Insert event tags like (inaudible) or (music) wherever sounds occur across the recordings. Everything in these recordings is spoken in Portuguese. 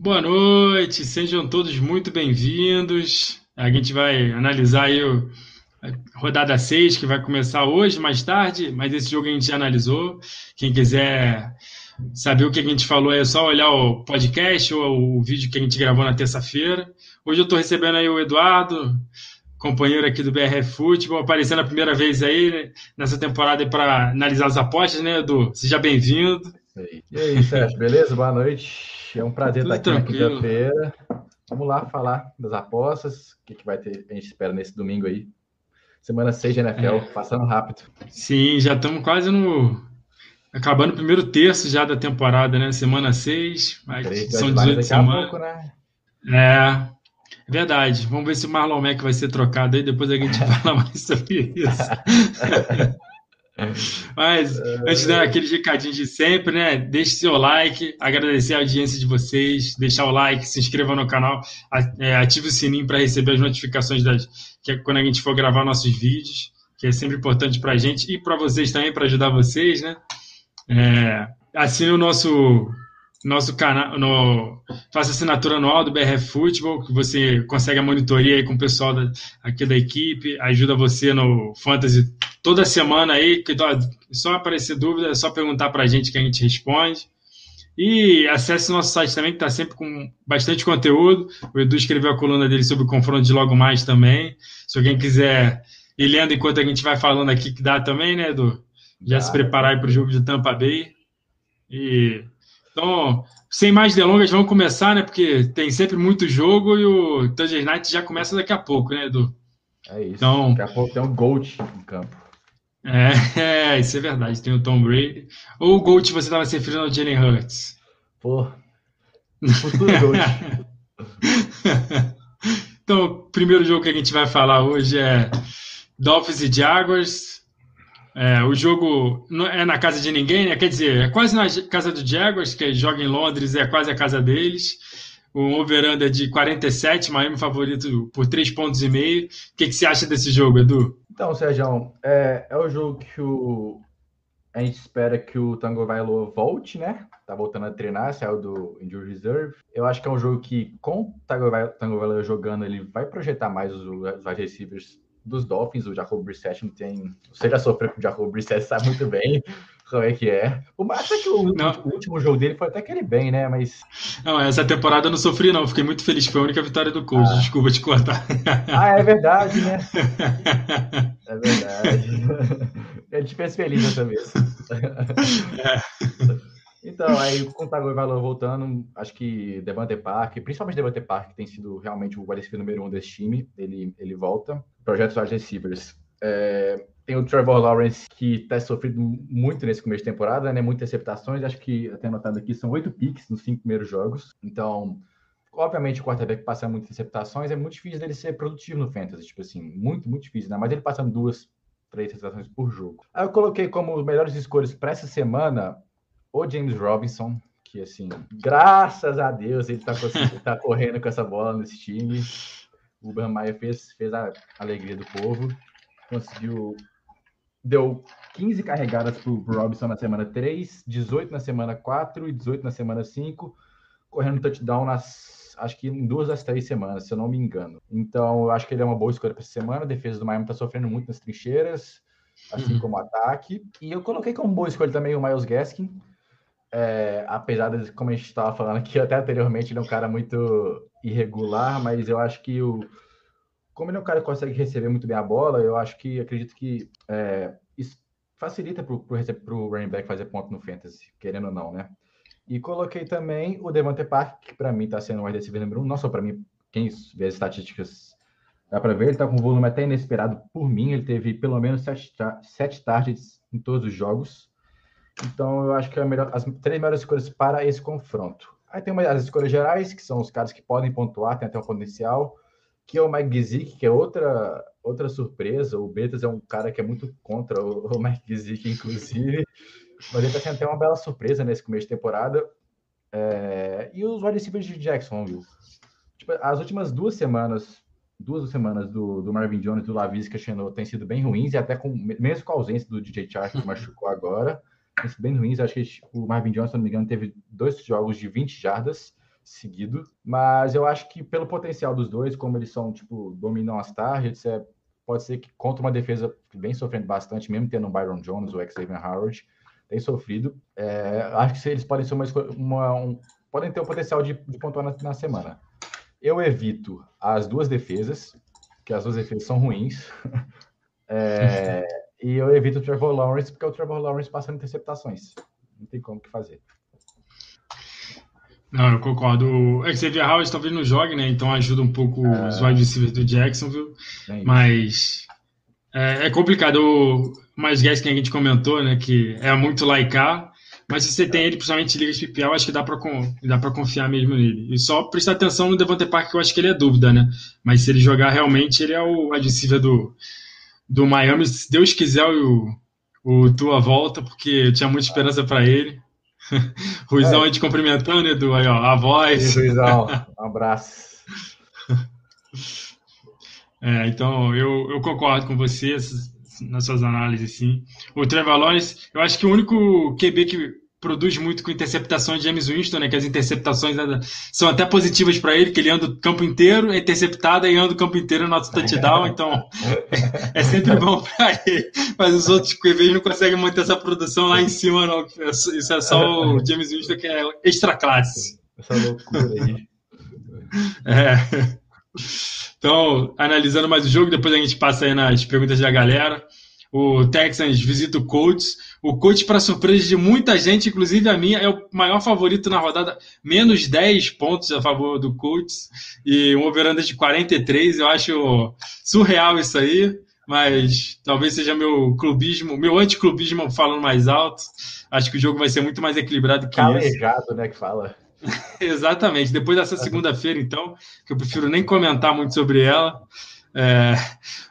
Boa noite, sejam todos muito bem-vindos. A gente vai analisar aí a rodada 6, que vai começar hoje, mais tarde, mas esse jogo a gente já analisou. Quem quiser saber o que a gente falou é só olhar o podcast ou o vídeo que a gente gravou na terça-feira. Hoje eu estou recebendo aí o Eduardo, companheiro aqui do BR Futebol, aparecendo a primeira vez aí né, nessa temporada para analisar as apostas, né, Edu? Seja bem-vindo. E aí, Sérgio, beleza? Boa noite. É um prazer Tudo estar aqui tranquilo. na quinta-feira. Vamos lá falar das apostas, o que, que vai ter, a gente espera nesse domingo aí. Semana 6 de NFL, é. passando rápido. Sim, já estamos quase no. Acabando o primeiro terço já da temporada, né? Semana 6. São 18 semanas. Pouco, né? É, é verdade. Vamos ver se o Marlon Mack vai ser trocado aí, depois a gente (laughs) fala mais sobre isso. (laughs) Mas, antes daqueles recadinhos de sempre, né? Deixe seu like, agradecer a audiência de vocês, deixar o like, se inscreva no canal, é, ative o sininho para receber as notificações das, que é quando a gente for gravar nossos vídeos, que é sempre importante para a gente e para vocês também, para ajudar vocês, né? É, assine o nosso nosso canal, no, faça assinatura anual do BR Futebol, que você consegue a monitoria aí com o pessoal da, aqui da equipe, ajuda você no Fantasy toda semana aí, que só aparecer dúvida, é só perguntar para a gente que a gente responde. E acesse o nosso site também, que está sempre com bastante conteúdo. O Edu escreveu a coluna dele sobre o confronto de logo mais também. Se alguém quiser ir lendo enquanto a gente vai falando aqui, que dá também, né, Edu? Já se preparar aí para o jogo de Tampa Bay. E então, sem mais delongas, vamos começar, né? Porque tem sempre muito jogo e o Thursday Night já começa daqui a pouco, né, Edu? É isso. Então, daqui a pouco tem um Gold em campo. É, (laughs) é, isso é verdade. Tem o Tom Brady. Ou o Gold você estava se referindo ao Jalen Hurts? Pô, futuro (laughs) Gold. então, o primeiro jogo que a gente vai falar hoje é Dolphins e Jaguars. É, o jogo não é na casa de ninguém, né? quer dizer, é quase na casa do Jaguars, que joga em Londres, é quase a casa deles. O over é de 47, Miami favorito por 3 pontos e meio. O que, que você acha desse jogo, Edu? Então, Sérgio, é, é o jogo que o, a gente espera que o Tango Vailoa volte, né? Tá voltando a treinar, saiu do Injury Reserve. Eu acho que é um jogo que, com o Tango Vailoa jogando, ele vai projetar mais os, os wide receivers dos Dolphins, o Jacob Brissett não tem. Você já sofreu com o Jacob Brissett, sabe muito bem como é que é. O Massa é que o, o, último jogo dele foi até aquele bem, né? Mas. Não, essa temporada eu não sofri, não. Fiquei muito feliz. Foi a única vitória do Colts. Ah. Desculpa te cortar. Ah, é verdade, né? (laughs) É verdade. A gente fez feliz dessa vez. É. Então, aí o Tagovailoa voltando, acho que Devante Park, principalmente Devante Park, que tem sido realmente o wide número um desse time, ele, ele volta. Projetos wide receivers. É, tem o Trevor Lawrence, que está sofrendo muito nesse começo de temporada, né? Muitas receptações, acho que até anotado aqui, são oito picks nos cinco primeiros jogos. Então, obviamente, o quarterback passa muitas receptações, é muito difícil dele ser produtivo no Fantasy, tipo assim, muito, muito difícil, né? Mas ele passando duas, três receptações por jogo. Aí eu coloquei como melhores escolhas para essa semana o James Robinson, que assim, graças a Deus ele tá, (laughs) tá correndo com essa bola nesse time. O Meyer fez, fez a alegria do povo, conseguiu. Deu 15 carregadas para o Robinson na semana 3, 18 na semana 4 e 18 na semana 5, correndo touchdown nas, acho que em duas das três semanas, se eu não me engano. Então, eu acho que ele é uma boa escolha para essa semana. A defesa do Miami está sofrendo muito nas trincheiras, assim uhum. como o ataque. E eu coloquei como boa escolha também o Miles Gaskin, é, apesar de, como a gente estava falando aqui até (laughs) anteriormente, ele é um cara muito irregular, mas eu acho que o. Como ele é um cara que consegue receber muito bem a bola, eu acho que acredito que é, isso facilita para o running back fazer ponto no fantasy, querendo ou não, né? E coloquei também o Devante Park, que para mim está sendo um wide número um, não só para mim, quem vê as estatísticas dá para ver, ele está com um volume até inesperado por mim, ele teve pelo menos sete, sete targets em todos os jogos, então, eu acho que é melhor, as três melhores escolhas para esse confronto. Aí tem uma, as escolhas gerais, que são os caras que podem pontuar, tem até um potencial, que é o Mike Gizik, que é outra, outra surpresa. O Betas é um cara que é muito contra o, o Mike Gizik, inclusive. Mas ele está sendo até uma bela surpresa nesse começo de temporada. É, e os wide receivers de Jacksonville. Tipo, as últimas duas semanas, duas semanas do, do Marvin Jones e do Lavis Cacheno têm sido bem ruins, e até com, mesmo com a ausência do DJ Chark, que (laughs) machucou agora bem ruins. Acho que tipo, o Marvin Johnson, se não me engano, teve dois jogos de 20 jardas, seguido, mas eu acho que pelo potencial dos dois, como eles são, tipo, dominam as targets, é, pode ser que contra uma defesa que vem sofrendo bastante, mesmo tendo o Byron Jones, o Xavier Howard, tem sofrido. É, acho que eles podem ser uma, uma um, podem ter o potencial de, de pontuar na, na, semana. Eu evito as duas defesas, que as duas defesas são ruins. (laughs) é, e eu evito o Trevor Lawrence, porque é o Trevor Lawrence passando interceptações. Não tem como que fazer. Não, eu concordo. O Xavier Howard talvez não jogue, né? Então ajuda um pouco é... os wide receivers do Jacksonville. É mas é, é, complicado. O mais guys que a gente comentou, né? Que é muito laicar. Mas se você tem ele, principalmente em ligas PPL, acho que dá para dá pra confiar mesmo nele. E só prestar atenção no Devante Park, que eu acho que ele é dúvida, né? Mas se ele jogar realmente, ele é o wide do, do Miami. Se Deus quiser, o, o Tua volta, porque eu tinha muita esperança para ele. (laughs) Ruizão é. aí te cumprimentando, Edu, aí, ó, a voz. Ruizão, (laughs) um abraço. É, então, eu, eu concordo com você nas suas análises, sim. O Trevor Lawrence, eu acho que o único QB que produz muito com interceptações de James Winston, né? Que as interceptações né, são até positivas para ele, que ele anda o campo inteiro, é interceptada e anda o campo inteiro no nosso touchdown, então é, é sempre bom (laughs) para ele. Mas os outros QBs não conseguem manter essa produção lá em cima, não. Isso é só o James Winston que é extra classe. Essa loucura aí. (laughs) É. Então, analisando mais o jogo, depois a gente passa aí nas perguntas da galera. O Texans visita o Colts. O Colts, para surpresa de muita gente, inclusive a minha, é o maior favorito na rodada. Menos 10 pontos a favor do Colts. E um over de 43. Eu acho surreal isso aí. Mas talvez seja meu clubismo, meu anticlubismo falando mais alto. Acho que o jogo vai ser muito mais equilibrado que Calejado, isso. né, que fala. (laughs) Exatamente. Depois dessa segunda-feira, então, que eu prefiro nem comentar muito sobre ela. É,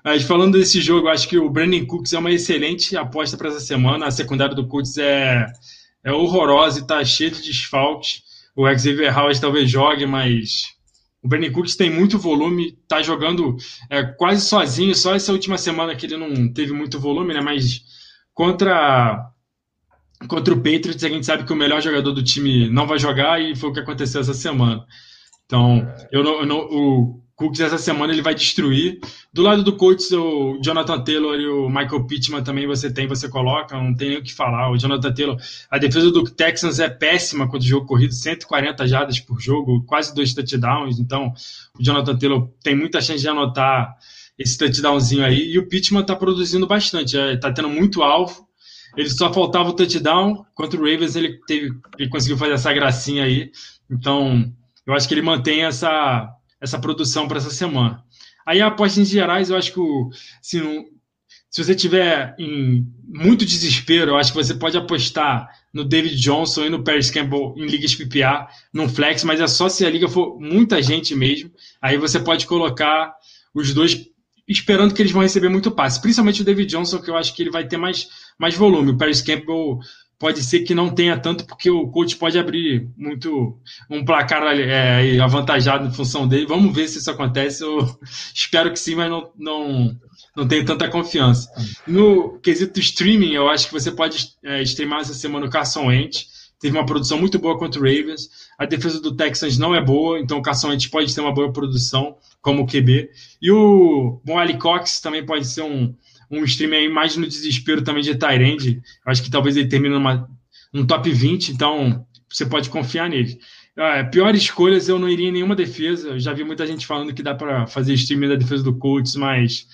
mas falando desse jogo, acho que o Brandon Cooks é uma excelente aposta para essa semana. A secundária do Cooks é, é horrorosa e está cheia de desfalques. O Xavier Howard talvez jogue, mas o Brandon Cooks tem muito volume, está jogando é, quase sozinho. Só essa última semana que ele não teve muito volume, né? Mas contra contra o Patriots, a gente sabe que o melhor jogador do time não vai jogar e foi o que aconteceu essa semana. Então, eu não, eu não, o Cooks essa semana ele vai destruir. Do lado do Colts, o Jonathan Taylor e o Michael Pittman também você tem, você coloca, não tem nem o que falar. O Jonathan Taylor, a defesa do Texans é péssima quando o jogo corrido, 140 jardas por jogo, quase dois touchdowns. Então, o Jonathan Taylor tem muita chance de anotar esse touchdownzinho aí. E o Pittman está produzindo bastante, é, tendo muito alvo. Ele só faltava o touchdown. Contra o Ravens, ele, teve, ele conseguiu fazer essa gracinha aí. Então, eu acho que ele mantém essa essa produção para essa semana. Aí a aposta em gerais, eu acho que se, não, se você tiver em muito desespero, eu acho que você pode apostar no David Johnson e no Paris Campbell em ligas PPA, num flex, mas é só se a liga for muita gente mesmo. Aí você pode colocar os dois esperando que eles vão receber muito passe, principalmente o David Johnson, que eu acho que ele vai ter mais, mais volume. O Paris Campbell pode ser que não tenha tanto, porque o coach pode abrir muito um placar é, avantajado em função dele. Vamos ver se isso acontece. Eu (laughs) espero que sim, mas não, não, não tenho tanta confiança. No quesito streaming, eu acho que você pode é, streamar essa semana o Carson Wentz. Teve uma produção muito boa contra o Ravens. A defesa do Texans não é boa, então o Carson Wentz pode ter uma boa produção como QB. E o Bom Ali Cox também pode ser um, um stream aí mais no desespero também de Tyrande. Acho que talvez ele termine numa, um top 20, então você pode confiar nele. Ah, piores escolhas, eu não iria em nenhuma defesa. Eu já vi muita gente falando que dá para fazer streaming da defesa do Colts, mas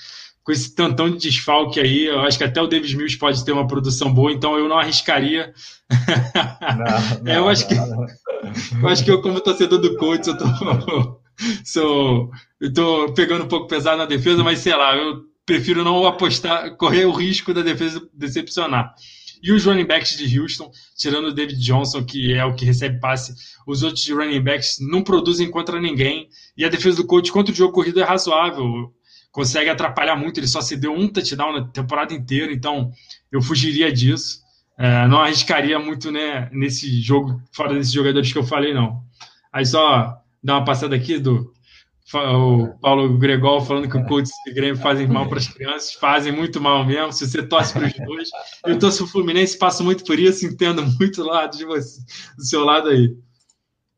com esse tantão de desfalque aí, eu acho que até o Davis Mills pode ter uma produção boa, então eu não arriscaria. Não, (laughs) não, eu acho que eu acho que eu como torcedor do Colts, eu tô (laughs) sou eu tô pegando um pouco pesado na defesa, mas sei lá, eu prefiro não apostar, correr o risco da defesa decepcionar. E os running backs de Houston, tirando o David Johnson, que é o que recebe passe, os outros running backs não produzem contra ninguém. E a defesa do coach contra o jogo corrido é razoável. Consegue atrapalhar muito. Ele só se deu um touchdown na temporada inteira, então eu fugiria disso. É, não arriscaria muito né, nesse jogo, fora desses jogadores que eu falei, não. Aí só dar uma passada aqui do o Paulo Gregol falando que o Colts e o Grêmio fazem mal para as crianças, fazem muito mal mesmo. Se você torce para os dois, eu torço o Fluminense, passo muito por isso, entendo muito do lado de você, do seu lado aí.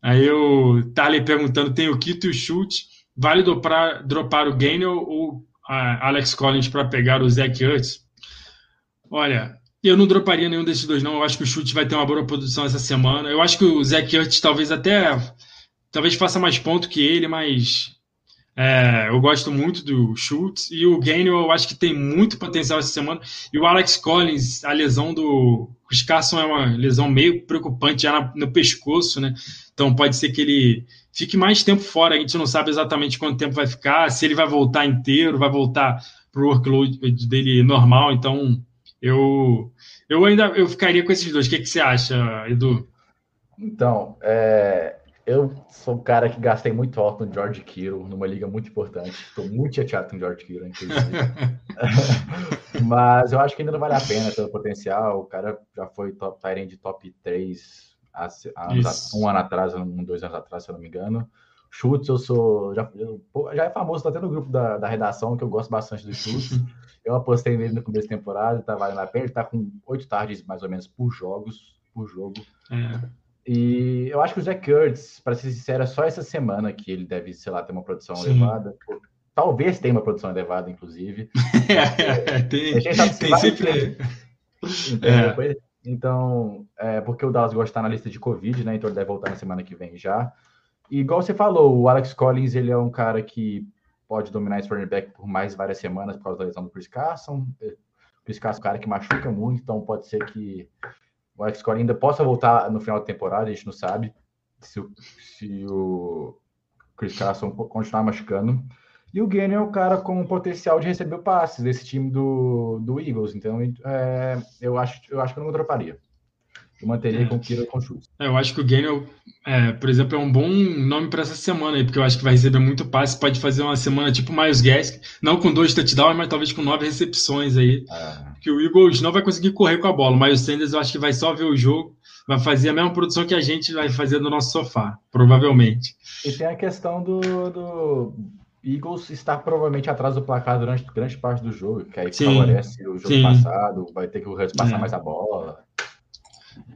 Aí o Tarley perguntando: tem o Quito e o chute. Vale dropar, dropar o Gainer ou Alex Collins para pegar o Zach Ertz? Olha, eu não droparia nenhum desses dois, não. Eu acho que o chute vai ter uma boa produção essa semana. Eu acho que o Zach Ertz talvez até talvez faça mais ponto que ele, mas é, eu gosto muito do Schultz e o Gainwell eu acho que tem muito potencial essa semana. E o Alex Collins, a lesão do Chris Carson é uma lesão meio preocupante já no pescoço, né? Então pode ser que ele fique mais tempo fora. A gente não sabe exatamente quanto tempo vai ficar, se ele vai voltar inteiro, vai voltar para o workload dele normal. Então eu eu ainda eu ficaria com esses dois. O que, que você acha, Edu? Então, é, eu sou um cara que gastei muito alto no George Kittle, numa liga muito importante. Estou muito chateado com o George Kittle, inclusive. (laughs) (laughs) Mas eu acho que ainda não vale a pena pelo potencial. O cara já foi top Tyrant de top 3 há, há um ano atrás, um, dois anos atrás, se eu não me engano. Chutes, eu sou. Já, eu, já é famoso, tá até no grupo da, da redação, que eu gosto bastante dos chutes. (laughs) Eu apostei nele no começo da temporada, tá valendo a pena. Ele tá com oito tardes mais ou menos por jogos, por jogo. É. E eu acho que o Zach Kurtz, para ser sincero, é só essa semana que ele deve, sei lá, ter uma produção Sim. elevada. Talvez tenha uma produção elevada, inclusive. (laughs) é, tem, tem sempre. É. Então, é, porque o Dallas gosta estar na lista de Covid, né? Então ele deve voltar na semana que vem já. E igual você falou, o Alex Collins, ele é um cara que pode dominar esse running back por mais várias semanas por causa da lesão do Chris Carson. O Chris Carson é um cara que machuca muito, então pode ser que o Alex Cora ainda possa voltar no final da temporada, a gente não sabe se o, se o Chris Carson continuar machucando. E o Gane é o cara com potencial de receber passes desse time do, do Eagles. Então, é, eu, acho, eu acho que eu não droparia. Eu manteria é. com o Kira com chutes. É, eu acho que o Gainwell, é, por exemplo, é um bom nome para essa semana aí, porque eu acho que vai receber muito passe. Pode fazer uma semana tipo Miles Gask, não com dois touchdowns, mas talvez com nove recepções aí. É. Que o Eagles não vai conseguir correr com a bola. Mas o Sanders eu acho que vai só ver o jogo, vai fazer a mesma produção que a gente vai fazer no nosso sofá, provavelmente. E tem a questão do, do Eagles estar provavelmente atrás do placar durante grande parte do jogo, que aí sim, favorece o jogo sim. passado, vai ter que o Hurts passar é. mais a bola.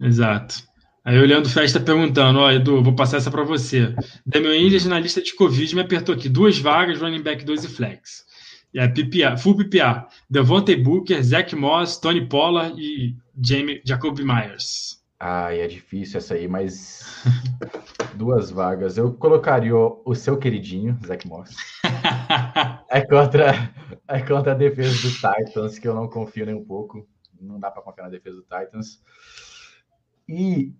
Exato. Aí o Leandro Festa perguntando, ó, Edu, vou passar essa para você. Damian Williams na lista de Covid me apertou aqui duas vagas, running back 2 e flex. E a PPA, full PPA. Devontae Booker, Zach Moss, Tony Pollard e Jamie, Jacob Myers. Ah, é difícil essa aí, mas (laughs) duas vagas. Eu colocaria o, o seu queridinho, Zach Moss. (laughs) é contra, é contra a defesa do Titans, que eu não confio nem um pouco. Não dá para confiar na defesa do Titans. E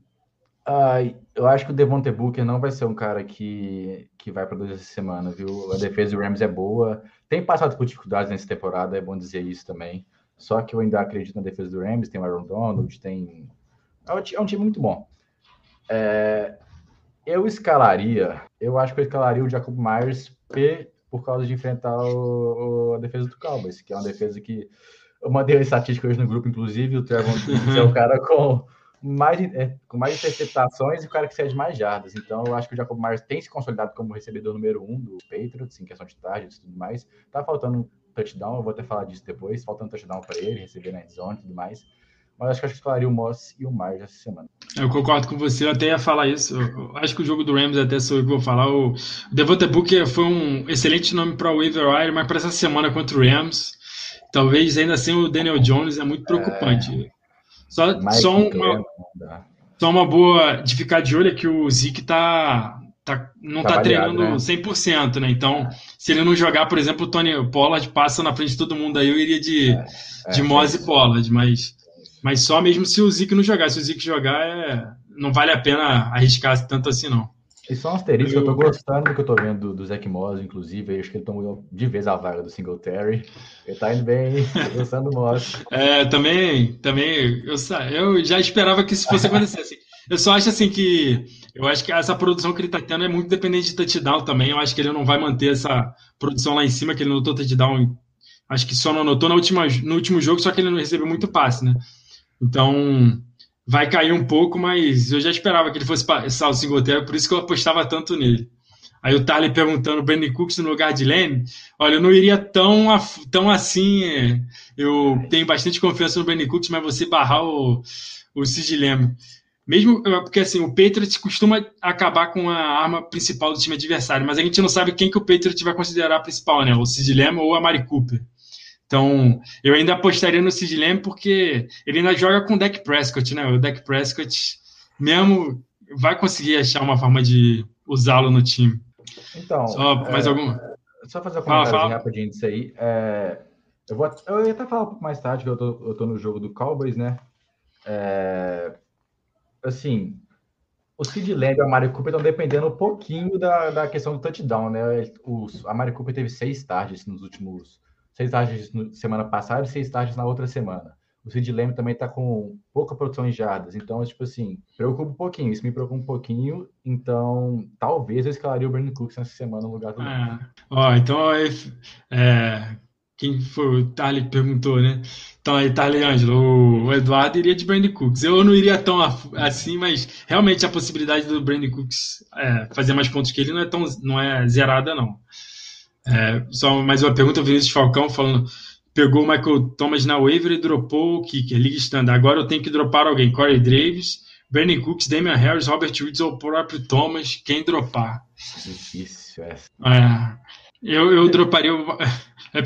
eu acho que o Devontae Booker não vai ser um cara que, que vai produzir essa semana, viu? A defesa do Rams é boa. Tem passado por dificuldades nessa temporada, é bom dizer isso também. Só que eu ainda acredito na defesa do Rams, tem o Aaron Donald, tem... É um, time muito bom. É, eu escalaria, eu acho que eu escalaria o Jacob Myers P por causa de enfrentar o, o, a defesa do Cowboys, que é uma defesa que eu mandei uma estatística hoje no grupo, inclusive, o Trevor é o cara com mais, é, com mais interceptações e o cara que cede mais jardas. Então, eu acho que o Jacob Myers tem se consolidado como recebedor número um do Patriots, em questão de targets e tudo mais. Tá faltando um touchdown, eu vou até falar disso depois. Faltando um touchdown para ele, receber na zone e tudo mais. Mas acho que eu escalaria o Moss e o Myers essa semana. Eu concordo com você, eu até ia falar isso. Eu acho que o jogo do Rams, até sou eu que vou falar. O Devonta Booker foi um excelente nome para o waiver wire, mas para essa semana contra o Rams, talvez ainda assim o Daniel Jones é muito preocupante. É... Só, só, uma, só uma boa de ficar de olho é que o Zeke tá, tá, não tá, tá treinando né? 100%, né? Então, se ele não jogar, por exemplo, o Tony Pollard passa na frente de todo mundo aí, eu iria de, é, é, de Moz e Pollard, mas, mas só mesmo se o Zeke não jogar. Se o Zeke jogar, é, não vale a pena arriscar tanto assim, não. E só um asterisco, eu, eu tô gostando do que eu tô vendo do, do Zach Moss, inclusive, acho que ele tomou de vez a vaga do Singletary. Ele tá indo bem, tô gostando do Moss. (laughs) É, também, também, eu, eu já esperava que isso fosse acontecer, assim. Eu só acho assim que eu acho que essa produção que ele tá tendo é muito dependente de touchdown também. Eu acho que ele não vai manter essa produção lá em cima, que ele anotou touchdown. Acho que só não anotou na última, no último jogo, só que ele não recebeu muito passe, né? Então, vai cair um pouco, mas eu já esperava que ele fosse passar o Singletary, por isso que eu apostava tanto nele. Aí o Tarley perguntando, Brandon Cooks no lugar de Lane, olha, eu não iria tão, tão assim, é, eu tenho bastante confiança no Brandon Cooks, mas você barrar o, o Lamb. mesmo porque assim, o Patriots costuma acabar com a arma principal do time adversário, mas a gente não sabe quem que o Patriots vai considerar principal, né? O Sid Lamb ou a Mari Cooper. Então, eu ainda apostaria no Sid Lamb porque ele ainda joga com o Dak Prescott, né? O Dak Prescott mesmo vai conseguir achar uma forma de usá-lo no time. Então, só mais é, alguma? Só fazer um comentário fala, fala. rapidinho disso aí. É, eu, vou, eu ia até falar um pouco mais tarde que eu tô, eu tô no jogo do Cowboys, né? É, assim, o Sid Lamb e a Mari Cooper estão dependendo um pouquinho da, da questão do touchdown, né? O, a Mari Cooper teve seis targets nos últimos. Seis targets na semana passada e seis targets na outra semana. O Sid Lamb também está com pouca produção em jardas. Então, tipo assim, preocupa um pouquinho. Isso me preocupa um pouquinho. Então, talvez eu escalaria o Brandon Cooks nessa semana no lugar do. É. Ó, então, é, quem foi? O Tarly perguntou, né? Então aí, Tarly Ângelo, o Eduardo iria de Brandon Cooks. Eu não iria tão assim, mas realmente a possibilidade do Brandon Cooks é, fazer mais pontos que ele não é tão não é zerada, não. É, só mais uma pergunta, o Vinícius Falcão falando pegou o Michael Thomas na waiver e dropou o kicker, liga standard. Agora eu tenho que dropar alguém. Corey Davis, Brandon Cooks, Damian Harris, Robert Woods ou o próprio Thomas. Quem dropar? Difícil essa. É, eu, eu droparia. (laughs) É,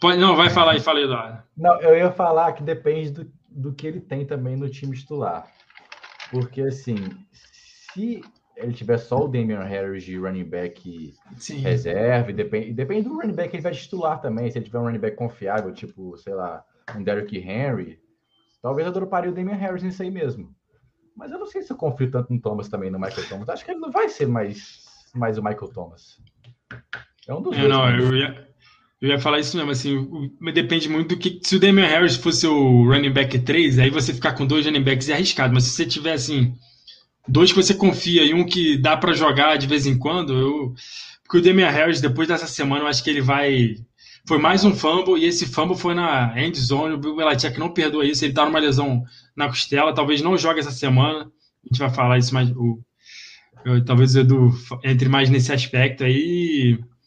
pode, não, vai falar aí, falei, Eduardo. Não, eu ia falar que depende do, do que ele tem também no time titular. Porque, assim, se ele tiver só o Damian Harris de running back Sim. reserva, e depende, depende do running back que ele vai titular também. Se ele tiver um running back confiável, tipo, sei lá, um Derrick Henry, talvez eu droparia o Damian Harris nisso aí mesmo. Mas eu não sei se eu confio tanto no Thomas também, no Michael Thomas. Acho que ele não vai ser mais, mais o Michael Thomas. É um dos é, dois. Não, eu ia, eu ia falar isso mesmo, assim, depende muito do que. Se o Damian Harris fosse o running back 3, aí você ficar com dois running backs é arriscado. Mas se você tiver, assim, dois que você confia e um que dá para jogar de vez em quando, eu. Porque o Damian Harris, depois dessa semana, eu acho que ele vai. Foi mais um fumble, e esse fumble foi na end zone. O Bill Belichick não perdoa isso. Ele tá numa lesão na costela, talvez não jogue essa semana. A gente vai falar isso mais. O, eu, talvez o Edu entre mais nesse aspecto aí. É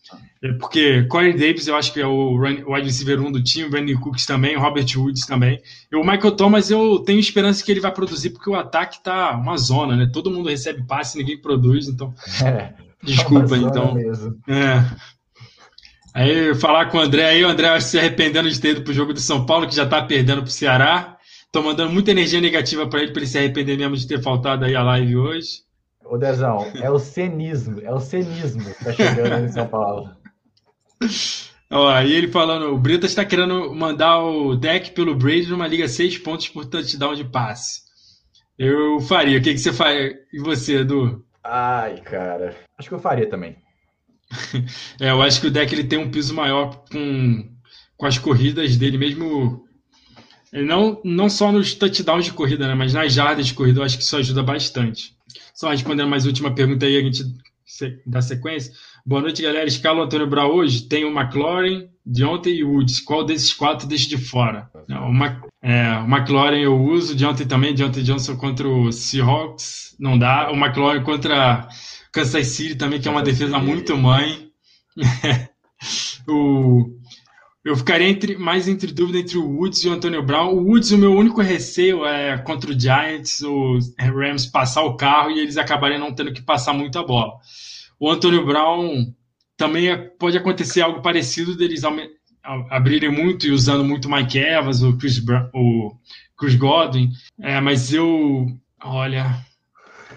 porque Corey Davis, eu acho que é o wide receiver 1 do time, Brandon Cooks também, Robert Woods também. E o Michael Thomas, eu tenho esperança que ele vai produzir, porque o ataque tá uma zona, né? Todo mundo recebe passe, ninguém produz, então. É, (laughs) desculpa, então. Mesmo. É. Aí falar com o André aí, o André se arrependendo de ter ido pro jogo do São Paulo, que já tá perdendo pro Ceará. Tô mandando muita energia negativa para ele, para ele se arrepender mesmo de ter faltado aí a live hoje. Ô Dezão, é o cenismo, é o cenismo que tá chegando em São Paulo. (laughs) Ó, aí ele falando, o Brita está querendo mandar o deck pelo Brady numa liga 6 pontos por touchdown de passe. Eu faria. O que, que você faria? E você, Edu? Ai, cara. Acho que eu faria também. (laughs) é, eu acho que o deck ele tem um piso maior com, com as corridas dele, mesmo. Não, não só nos touchdowns de corrida, né? Mas nas jardas de corrida, eu acho que isso ajuda bastante. Só respondendo mais última pergunta aí, a gente dá sequência. Boa noite, galera. Escala o Antônio Brown hoje. Tem o McLaurin, de ontem e o Woods. Qual desses quatro deixa de fora? o, Mac, é, o McLaurin eu uso, de ontem também. De ontem Johnson contra o Seahawks. Não dá. O McLaurin contra Kansas City também, que é uma defesa muito mãe. (laughs) o, eu ficaria entre, mais entre dúvida entre o Woods e o Antônio Brown. O Woods, o meu único receio é contra o Giants, o Rams passar o carro e eles acabarem não tendo que passar muita bola. O Antônio Brown também é, pode acontecer algo parecido deles abrirem muito e usando muito Mike Evans, o Chris, o Chris Godwin. É, mas eu, olha,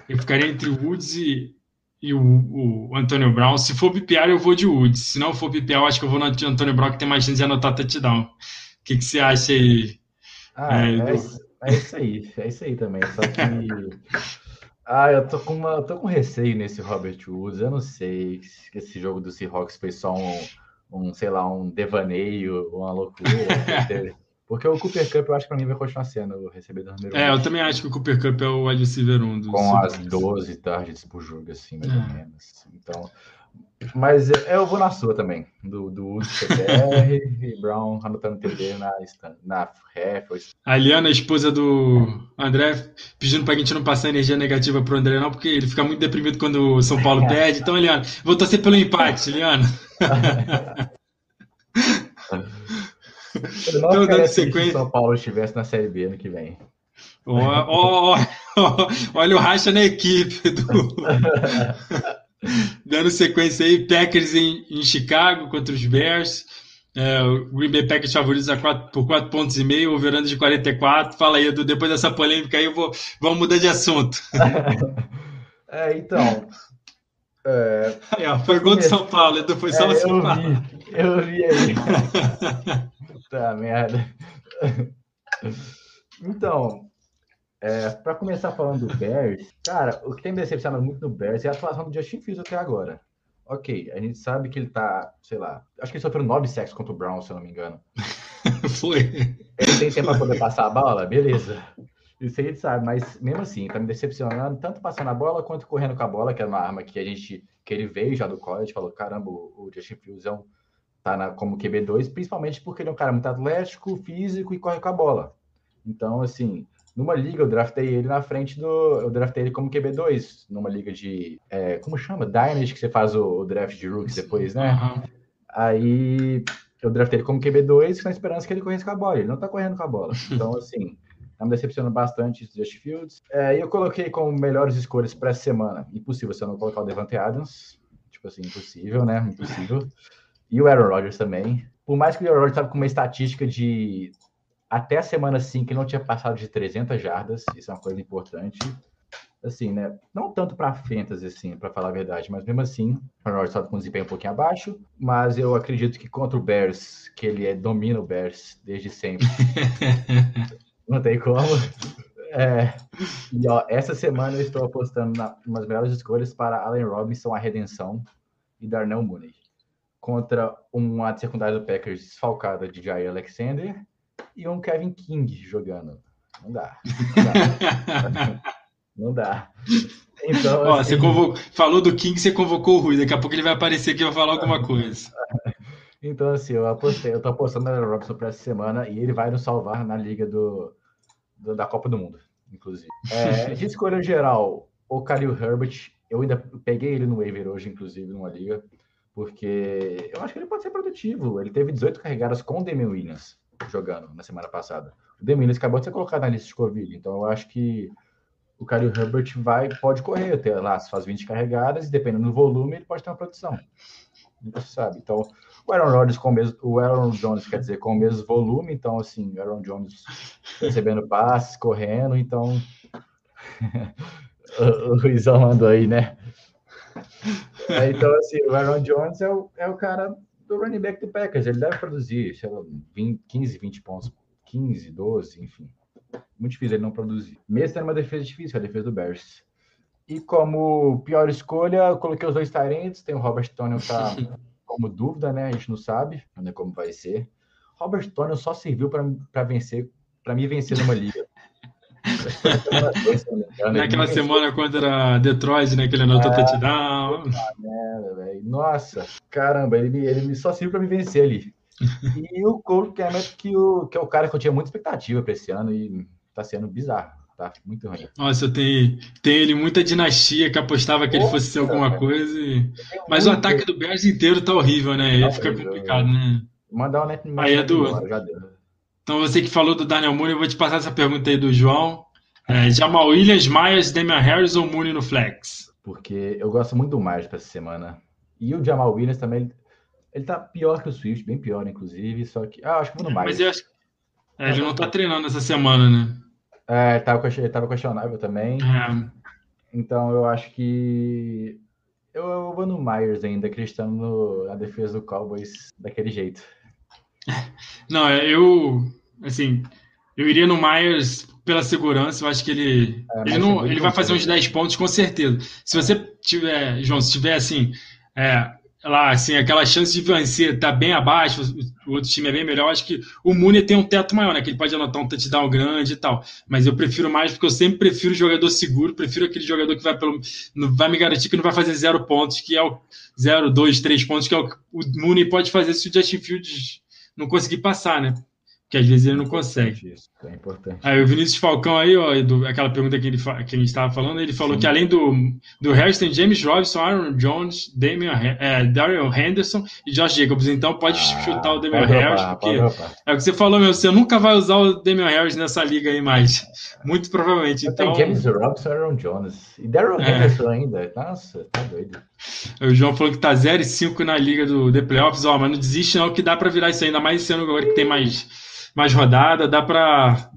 eu ficaria entre o Woods e, e o, o, Antônio Brown. Se for pipiar, eu vou de Woods. Se não for pipiar, eu acho que eu vou no Antônio Brown, que tem mais chance de anotar touchdown. O que, que você acha aí? Ah, é, é, é, isso aí, é isso aí também. Só que (laughs) ah, eu tô com, uma, tô com receio nesse Robert Woods. Eu não sei se esse jogo do Seahawks foi só um, um sei lá, um devaneio, uma loucura. (laughs) Porque o Cooper Cup eu acho que pra mim vai continuar sendo o recebedor número 1. É, eu também acho que o Cooper Cup é o wide receiver 1 do Com as 12 targets por jogo, assim, mais é. ou menos. Então, mas eu vou na sua também, do, do CPR (laughs) e Brown anotando TD na, na ref. A Liana, a esposa do André, pedindo pra gente não passar energia negativa pro André, não, porque ele fica muito deprimido quando o São Paulo (laughs) perde. Então, Liana, vou torcer pelo empate, Liana. (laughs) Eu não então, dando sequência. Se o São Paulo estivesse na Série B ano que vem. Oh, oh, oh, olha o racha na equipe. Do... (laughs) Dando sequência aí, Packers em, em Chicago contra os Bears. É, o Green Bay Packers favoritos a quatro, por 4 pontos e meio, overando de 44. Fala aí, Edu, depois dessa polêmica aí, eu vou, vamos mudar de assunto. (laughs) é, então. É, ó, foi gol de São Paulo, Edu, foi só é, São Paulo. Vi, eu vi aí. (laughs) Puta merda. Então, é, para começar falando do Bears, cara, o que tem me decepcionado muito no Bears é a atuação do Justin Fields até agora. Ok, a gente sabe que ele tá, sei lá, acho que ele sofreu nove sacks contra o Brown, se eu não me engano. (laughs) Foi. Ele tem tempo para poder passar a bola? Beleza. Isso a gente sabe, mas mesmo assim, tá me decepcionando, tanto passando a bola quanto correndo com a bola, que é uma arma que a gente, que ele veio já do college, falou, caramba, o Justin Fields é um, tá na, como QB2, principalmente porque ele é um cara muito atlético, físico e corre com a bola. Então, assim, numa liga eu draftei ele na frente do. Eu draftei ele como QB2, numa liga de. É, como chama? Dynasty, que você faz o, o draft de rookies depois, né? Uhum. Aí eu draftei ele como QB2 na esperança que ele corresse com a bola. Ele não tá correndo com a bola. (laughs) Então, assim, tá me decepcionando bastante os Just Fields. É, e eu coloquei como melhores escolhas para essa semana. Impossível se eu não colocar o Devante Adams. Tipo assim, impossível, né? Impossível. (laughs) E o Aaron Rodgers também. Por mais que o Aaron Rodgers estava com uma estatística de até a semana 5 não tinha passado de 300 jardas, isso é uma coisa importante. Assim, né? Não tanto para fantasy, assim, para falar a verdade, mas mesmo assim, o Aaron Rodgers estava com um desempenho um pouquinho abaixo, mas eu acredito que contra o Bears, que ele é, domina o Bears desde sempre. (laughs) não tem como. É, e ó, essa semana eu estou apostando nas umas melhores escolhas para Allen Robinson, a redenção, e Darnell Mooney contra uma secundária do Packers desfalcada de Jair Alexander e um Kevin King jogando. Não dá. Não dá. não dá. Então, Ó, assim... você convocou, falou do King, você convocou o Rui. Daqui a pouco ele vai aparecer aqui e vai falar alguma coisa. Então, assim, eu apostei, eu tô apostando na Robson para essa semana e ele vai nos salvar na liga do, do da Copa do Mundo, inclusive. É, (laughs) de escolha geral, o Khalil Herbert, eu ainda peguei ele no waiver hoje, inclusive, numa liga porque eu acho que ele pode ser produtivo. Ele teve 18 carregadas com o Damian Williams jogando na semana passada. O Damian Williams acabou de ser colocado na lista de Covid, então eu acho que o Kyle Herbert vai, pode correr até lá, se faz 20 carregadas, e dependendo do volume, ele pode ter uma produção. Você sabe. Então, o Aaron Rodgers com o mesmo, o Aaron Jones, quer dizer, com o mesmo volume, então, assim, o Aaron Jones recebendo passes, correndo, então. (laughs) o Luizão mandou aí, né? É, então, assim, o Aaron Jones é o, é o cara do running back do Packers. Ele deve produzir, sei lá, 20, 15, 20 pontos, 15, 12, enfim. Muito difícil ele não produzir. Mesmo tendo uma defesa difícil, a defesa do Bears. E como pior escolha, eu coloquei os dois Tyrants. Tem o Robert Tonian tá (laughs) como dúvida, né? A gente não sabe ainda como vai ser. Robert Tonian só serviu para vencer, para me vencer numa liga. Naquela semana contra Detroit, né? Que ele anotou ah, touchdown. Merda, Nossa, caramba, ele, ele só serviu para me vencer ali. e o Cole Kemet, que, o, que é o cara que eu tinha muita expectativa para esse ano e tá sendo bizarro. Tá muito ruim. Nossa, tenho, tenho ele muita dinastia que apostava que Nossa, ele fosse ser alguma cara. coisa. E... Mas o ataque do Bears inteiro tá horrível, né? Aí tá fica complicado, né? Mandar o net Aí, Edu, já deu. Então, você que falou do Daniel Mooney, eu vou te passar essa pergunta aí do João. É, Jamal Williams, Myers, Damian Harris ou Mooney no flex? Porque eu gosto muito do Myers para essa semana. E o Jamal Williams também, ele, tá pior que o Swift, bem pior, inclusive. Só que. Ah, acho que vou no Myers. Mas eu acho é, ele não tá treinando essa semana, né? É, tava, tava questionável também. É. Então eu acho que. Eu, eu vou no Myers ainda, acreditando na defesa do Cowboys daquele jeito. (laughs) Não, é, eu, assim, eu iria no Myers pela segurança, eu acho que ele, é, ele, não, ele vai fazer uns 10 pontos com certeza. Se você tiver, João, se tiver assim, é, lá, assim, aquela chance de vencer tá bem abaixo, o outro time é bem melhor, acho que o Muni tem um teto maior, né? Que ele pode anotar um touchdown grande e tal. Mas eu prefiro mais porque eu sempre prefiro jogador seguro, prefiro aquele jogador que vai pelo. vai me garantir que não vai fazer zero pontos, que é o zero, dois, três pontos, que é o, o Muni pode fazer se o Justin Fields não conseguir passar, né? Que às vezes ele não consegue. Isso, é importante. Aí o Vinícius Falcão aí, ó, do, aquela pergunta que, ele, que a gente estava falando, ele falou Sim. que além do, do Harris tem James Robinson, Aaron Jones, Damian, é, Daryl Henderson e Josh Jacobs. Então pode ah, chutar o Damian Harris, roubar, porque é o que você falou, meu, você nunca vai usar o Damian Harris nessa liga aí mais. Muito provavelmente. Então, tem James Robinson, Aaron Jones e Daryl é. Henderson ainda. Nossa, tá doido. O João falou que tá 0 e 5 na liga do The Playoffs, ó, mas não desiste não que dá para virar isso ainda mais esse ano agora que tem mais mais rodada, dá para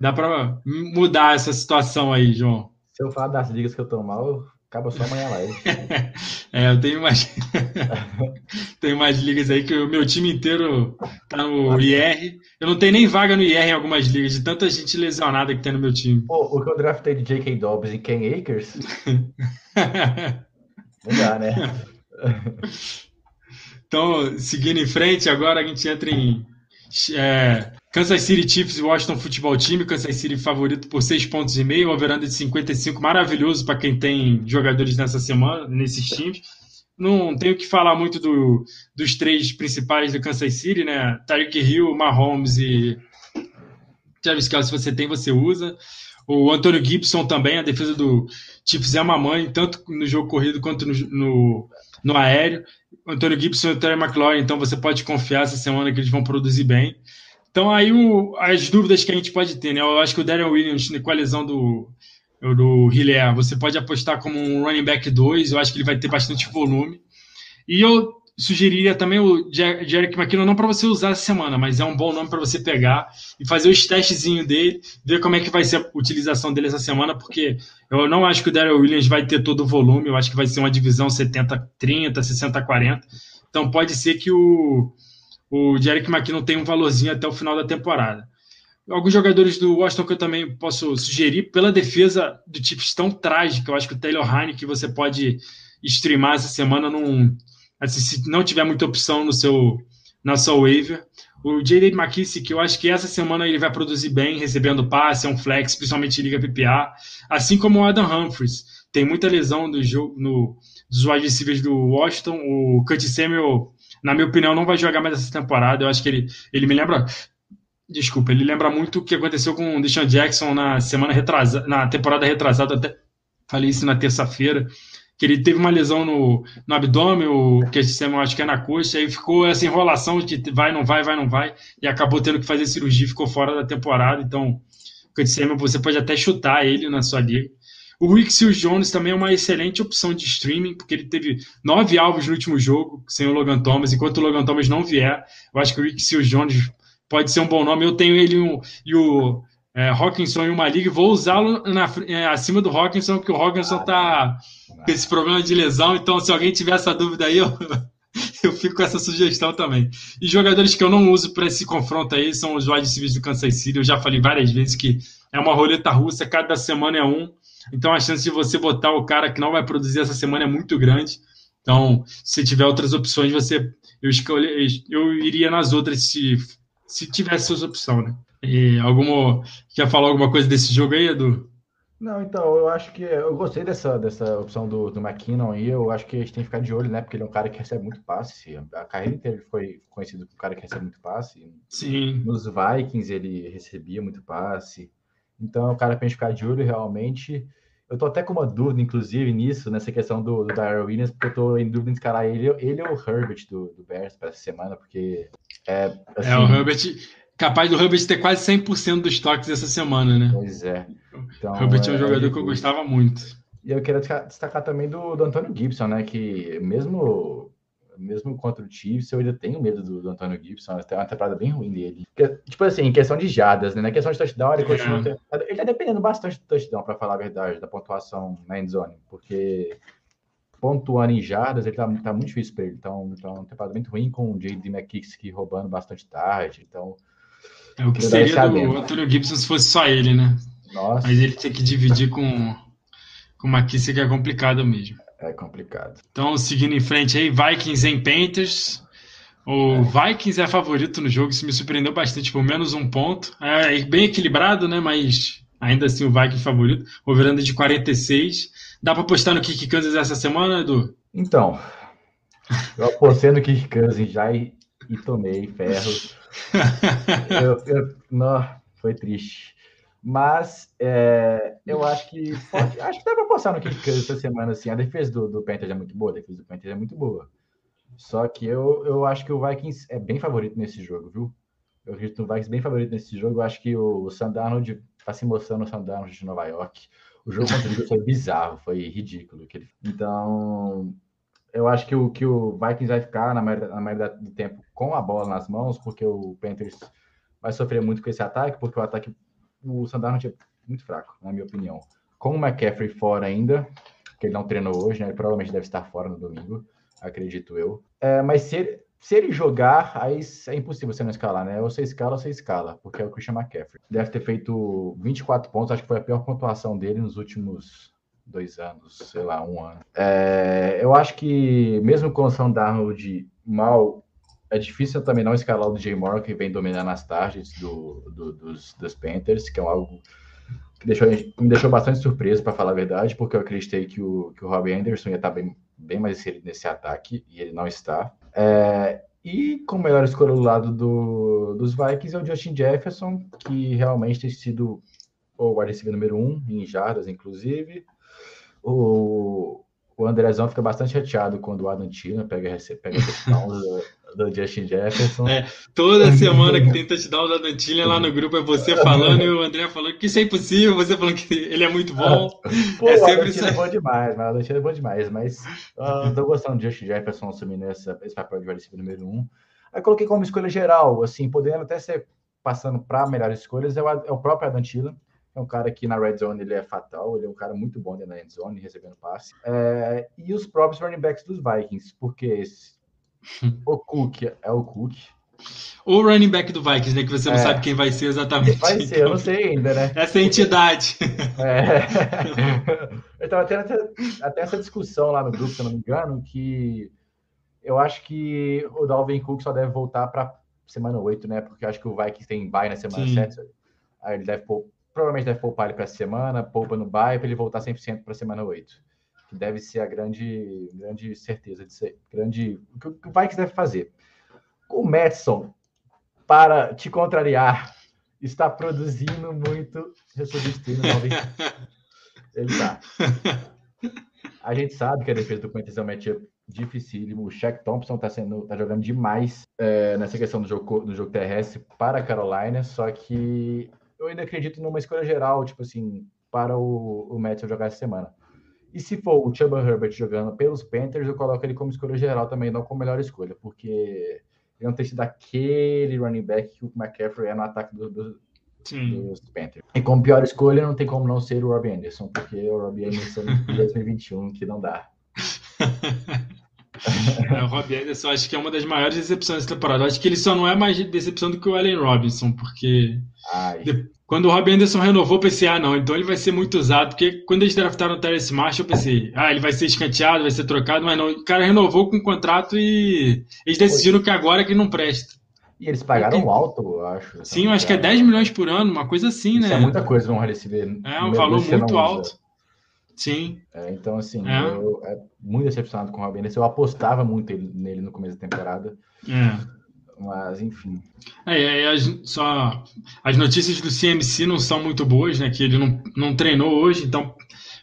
dá para mudar essa situação aí, João. Se eu falar das ligas que eu tô mal, acaba só amanhã lá. (laughs) é, eu tenho mais (laughs) tenho mais ligas aí que o meu time inteiro tá no IR. Eu não tenho nem vaga no IR em algumas ligas, de tanta gente lesionada que tem no meu time. Pô, o que eu draftei de J.K. Dobbs e Ken Akers. (laughs) não dá, né? então, seguindo em frente, agora a gente entra em é, Kansas City Chiefs e Washington Futebol Time, Kansas City favorito por 6 pontos e meio, overando de 55, maravilhoso para quem tem jogadores nessa semana, nesses times. Não tenho que falar muito do, dos três principais do Kansas City, né? Tyreek Hill, Mahomes e Travis Kelce, se você tem, você usa. O Antônio Gibson também, a defesa do Chiefs é uma mãe, tanto no jogo corrido quanto no, no, no aéreo. Antônio Gibson e o Terry McLaurin, então você pode confiar essa semana que eles vão produzir bem. Então, aí o, as dúvidas que a gente pode ter, né? Eu acho que o Darren Williams, com a lesão do, do Hilaire, você pode apostar como um running back 2, eu acho que ele vai ter bastante volume. E eu sugeriria também o Jerick McKinnon, não para você usar essa semana, mas é um bom nome para você pegar e fazer os testezinhos dele, ver como é que vai ser a utilização dele essa semana, porque eu não acho que o Daryl Williams vai ter todo o volume, eu acho que vai ser uma divisão 70-30, 60-40. Então pode ser que o, o Jerick McKinnon tenha um valorzinho até o final da temporada. Alguns jogadores do Washington que eu também posso sugerir, pela defesa do tipo tão trágica, eu acho que o Taylor Heine, que você pode streamar essa semana num assim, se não tiver muita opção no seu na sua waiver. O J.D. McKissick, eu acho que essa semana ele vai produzir bem, recebendo passe, é um flex, principalmente Liga PPA, assim como o Adam Humphries. Tem muita lesão do jogo no, dos wide receivers do Washington. O Curtis Samuel, na minha opinião, não vai jogar mais essa temporada. Eu acho que ele, ele me lembra. Desculpa, ele lembra muito o que aconteceu com o Deshaun Jackson na semana retrasada, na temporada retrasada, até falei isso na terça-feira que ele teve uma lesão no, no abdômen, o que eu acho que é na coxa, aí ficou essa enrolação de vai, não vai, vai, não vai, e acabou tendo que fazer cirurgia, ficou fora da temporada, então o Samuel você pode até chutar ele na sua liga. O Rick Jones também é uma excelente opção de streaming, porque ele teve nove alvos no último jogo, sem o Logan Thomas. Enquanto o Logan Thomas não vier, eu acho que o Rick Jones pode ser um bom nome. Eu tenho ele um, e o é, Hawkinson em uma liga e vou usá-lo é, acima do Hawkinson, porque o Hawkinson tá com esse problema de lesão. Então, se alguém tiver essa dúvida aí, (laughs) eu, eu fico com essa sugestão também. E jogadores que eu não uso para esse confronto aí são os wide receivers do Kansas City. Eu já falei várias vezes que é uma roleta russa, cada semana é um. Então, a chance de você botar o cara que não vai produzir essa semana é muito grande. Então, se tiver outras opções, você eu, escolhi, eu iria nas outras se, se tivesse suas opções, né? E alguma, quer falar alguma coisa desse jogo aí, Edu? Não, então, eu acho que eu gostei dessa, dessa opção do, do McKinnon aí. Eu acho que a gente tem que ficar de olho, né? Porque ele é um cara que recebe muito passe. A carreira inteira ele foi conhecido como um cara que recebe muito passe. Sim. Nos Vikings ele recebia muito passe. Então é um cara pra gente ficar de olho realmente. Eu tô até com uma dúvida, inclusive, nisso, nessa questão do, do Darrell Williams, porque eu tô em dúvida entre cara ele, ele ou o Herbert do, do Bears para essa semana, porque é. Assim, é, o Herbert capaz do Herbert ter quase 100% dos toques essa semana, né? Pois é. Então, é um é, jogador é que eu gostava muito. E eu queria destacar também do, do Antônio Gibson, né? Que mesmo mesmo contra o Chiefs, eu ainda tenho medo do, do Antônio Gibson, tem uma temporada bem ruim dele. Tipo assim, em questão de jadas, né? Na questão de touchdown, ele continua. É. Ele tá dependendo bastante do touchdown, para falar a verdade, da pontuação na endzone, porque pontuando em jardas, ele tá, tá muito difícil para ele. Então, então, uma temporada muito ruim com o J.D. McKissick roubando bastante tarde. Então, é o que seria do Antônio Gibson se fosse só ele, né? Nossa. Mas ele tem que dividir com, com o McKissick que é complicado mesmo. É complicado. Então, seguindo em frente aí, Vikings em Panthers. O é. Vikings é favorito no jogo, isso me surpreendeu bastante, por menos um ponto. É bem equilibrado, né? Mas ainda assim o Vikings favorito. O Veranda de 46. Dá para apostar no Kick Kansas essa semana, Edu? Então, eu apostei no Kick Kansas já e, e tomei ferro. (laughs) (laughs) eu, eu, não, foi triste. Mas é, eu acho que pode, acho que dá para passar no Kick essa semana assim. A defesa do, do Panthers é muito boa, a defesa do Panthers é muito boa. Só que eu, eu acho que o Vikings é bem favorito nesse jogo, viu? Eu acredito no Vikings bem favorito nesse jogo. Eu acho que o Sandarnold está se mostrando o Sandarnold de Nova York. O jogo contra o foi bizarro, foi ridículo. Então, eu acho que o, que o Vikings vai ficar na maioria, na maioria do tempo com a bola nas mãos, porque o Panthers vai sofrer muito com esse ataque, porque o ataque, o Sandarnold é muito fraco, na minha opinião. Com o McCaffrey fora ainda, que ele não treinou hoje, né? Ele provavelmente deve estar fora no domingo, acredito eu. É, mas se ele, se ele jogar, aí é impossível você não escalar, né? Ou você escala ou você escala, porque é o Christian McCaffrey. Deve ter feito 24 pontos, acho que foi a pior pontuação dele nos últimos dois anos, sei lá, um ano. É, eu acho que mesmo com o Sam Darnold mal, é difícil também não escalar o DJ Moore, que vem dominando as targets do, do, dos, dos Panthers, que é algo que deixou, me deixou bastante surpreso, para falar a verdade, porque eu acreditei que o, que o Robbie Anderson ia estar bem, bem mais inserido nesse ataque, e ele não está. É, e com melhor escolha do lado do, dos Vikings é o Justin Jefferson, que realmente tem sido o wide número um, em jardas, inclusive. O, o Andrezão fica bastante chateado quando o Adam Tina pega, pega touchdowns do Justin Jefferson. É, toda semana que tem touchdown da Dantilha lá no grupo é você falando e o André falando que isso é impossível, você falando que ele é muito bom. Pô, é sempre isso. é bom demais, mas o Dantilha é bom demais, mas uh, tô gostando do Justin Jefferson assumindo essa, esse papel de wide número um. Aí coloquei como escolha geral, assim, podendo até ser passando para melhores escolhas, é o, é o próprio Adam é um cara que na red zone ele é fatal, ele é um cara muito bom dentro da end zone, recebendo passe. É, e os próprios running backs dos Vikings, porque (laughs) o Cook é o Cook. O running back do Vikings, né? Que você não é. sabe quem vai ser exatamente. Vai ser, então, eu não sei ainda, né? (laughs) Essa entidade. É. (laughs) Eu estava tendo até, até, essa discussão lá no grupo, se eu não me engano, que eu acho que o Dalvin Cook só deve voltar para semana 8, né? Porque eu acho que o Vikings tem bye na semana Sim. 7. Aí ele deve provavelmente deve poupar ele para essa semana, poupa no bye para ele voltar 100% para a semana 8 que deve ser a grande, grande certeza de ser grande. O que o Vikings deve fazer? O Madison, para te contrariar, está produzindo muito destino (laughs) Ele tá. A gente sabe que a defesa do Corinthians é um matchup dificílimo. O Shaq Thompson está sendo, tá jogando demais é, nessa questão do jogo, do jogo terrestre para a Carolina, só que eu ainda acredito numa escolha geral, tipo assim, para o, o Madison jogar essa semana. E se for o Chuba Herbert jogando pelos Panthers, eu coloco ele como escolha geral também, não como melhor escolha, porque ele não tem sido aquele running back que o McCaffrey é no ataque do, do, dos Panthers. E como pior escolha, não tem como não ser o Robbie Anderson, porque o Robbie Anderson em 2021 que não dá. (laughs) é, o Robbie Anderson acho que é uma das maiores decepções da temporada. Acho que ele só não é mais decepção do que o Allen Robinson, porque Ai. Quando o Rob Anderson renovou, eu pensei, ah, não, então ele vai ser muito usado, porque quando eles draftaram o Terence Marshall, eu pensei, ah, ele vai ser escanteado, vai ser trocado, mas não, o cara renovou com o contrato e eles decidiram que agora é que não presta. E eles pagaram alto, eu acho. Sim, eu acho que é 10 milhões por ano, uma coisa assim, Isso né? é muita coisa um receber. É um valor muito alto. Sim. É, então, assim, é. eu é muito decepcionado com o Rob Anderson. Eu apostava muito nele no começo da temporada. É. Mas, enfim. É, é, as, só, as notícias do CMC não são muito boas, né? Que ele não, não treinou hoje, então,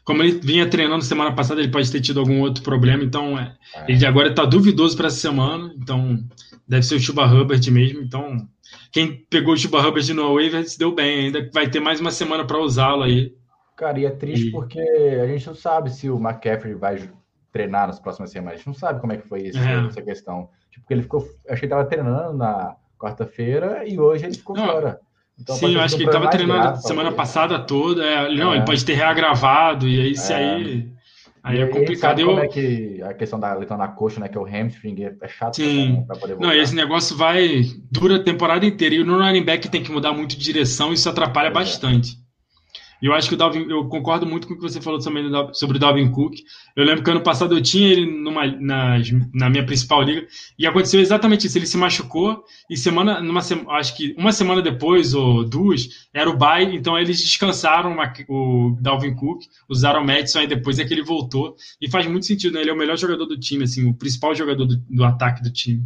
como ele vinha treinando semana passada, ele pode ter tido algum outro problema, então é, é. ele agora está duvidoso para essa semana, então deve ser o Chuba Hubbard mesmo. Então, quem pegou o Chuba Hubbard no waiver se deu bem, ainda vai ter mais uma semana para usá-lo aí. Cara, e é triste e... porque a gente não sabe se o McCaffrey vai treinar nas próximas semanas. A gente não sabe como é que foi isso, é. essa questão. Tipo, ele ficou. Achei que ele tava treinando na quarta-feira e hoje ele ficou não. fora. Então, Sim, eu acho que ele estava treinando grave, semana passada toda. É, não, é. ele pode ter reagravado, e aí se é. aí. Aí é complicado. Eu... É que a questão da lesão na coxa, né? Que é o hamstring, é chato Sim. Pra, poder voltar. Não, esse negócio vai. dura a temporada inteira. E no running back tem que mudar muito de direção, isso atrapalha é. bastante. Eu acho que o Dalvin, eu concordo muito com o que você falou também sobre o Dalvin Cook. Eu lembro que ano passado eu tinha ele numa, na, na minha principal liga e aconteceu exatamente isso. Ele se machucou e semana, numa, acho que uma semana depois ou duas, era o bye, então eles descansaram o Dalvin Cook, usaram o Madison e depois é que ele voltou. E faz muito sentido, né? Ele é o melhor jogador do time, assim, o principal jogador do, do ataque do time.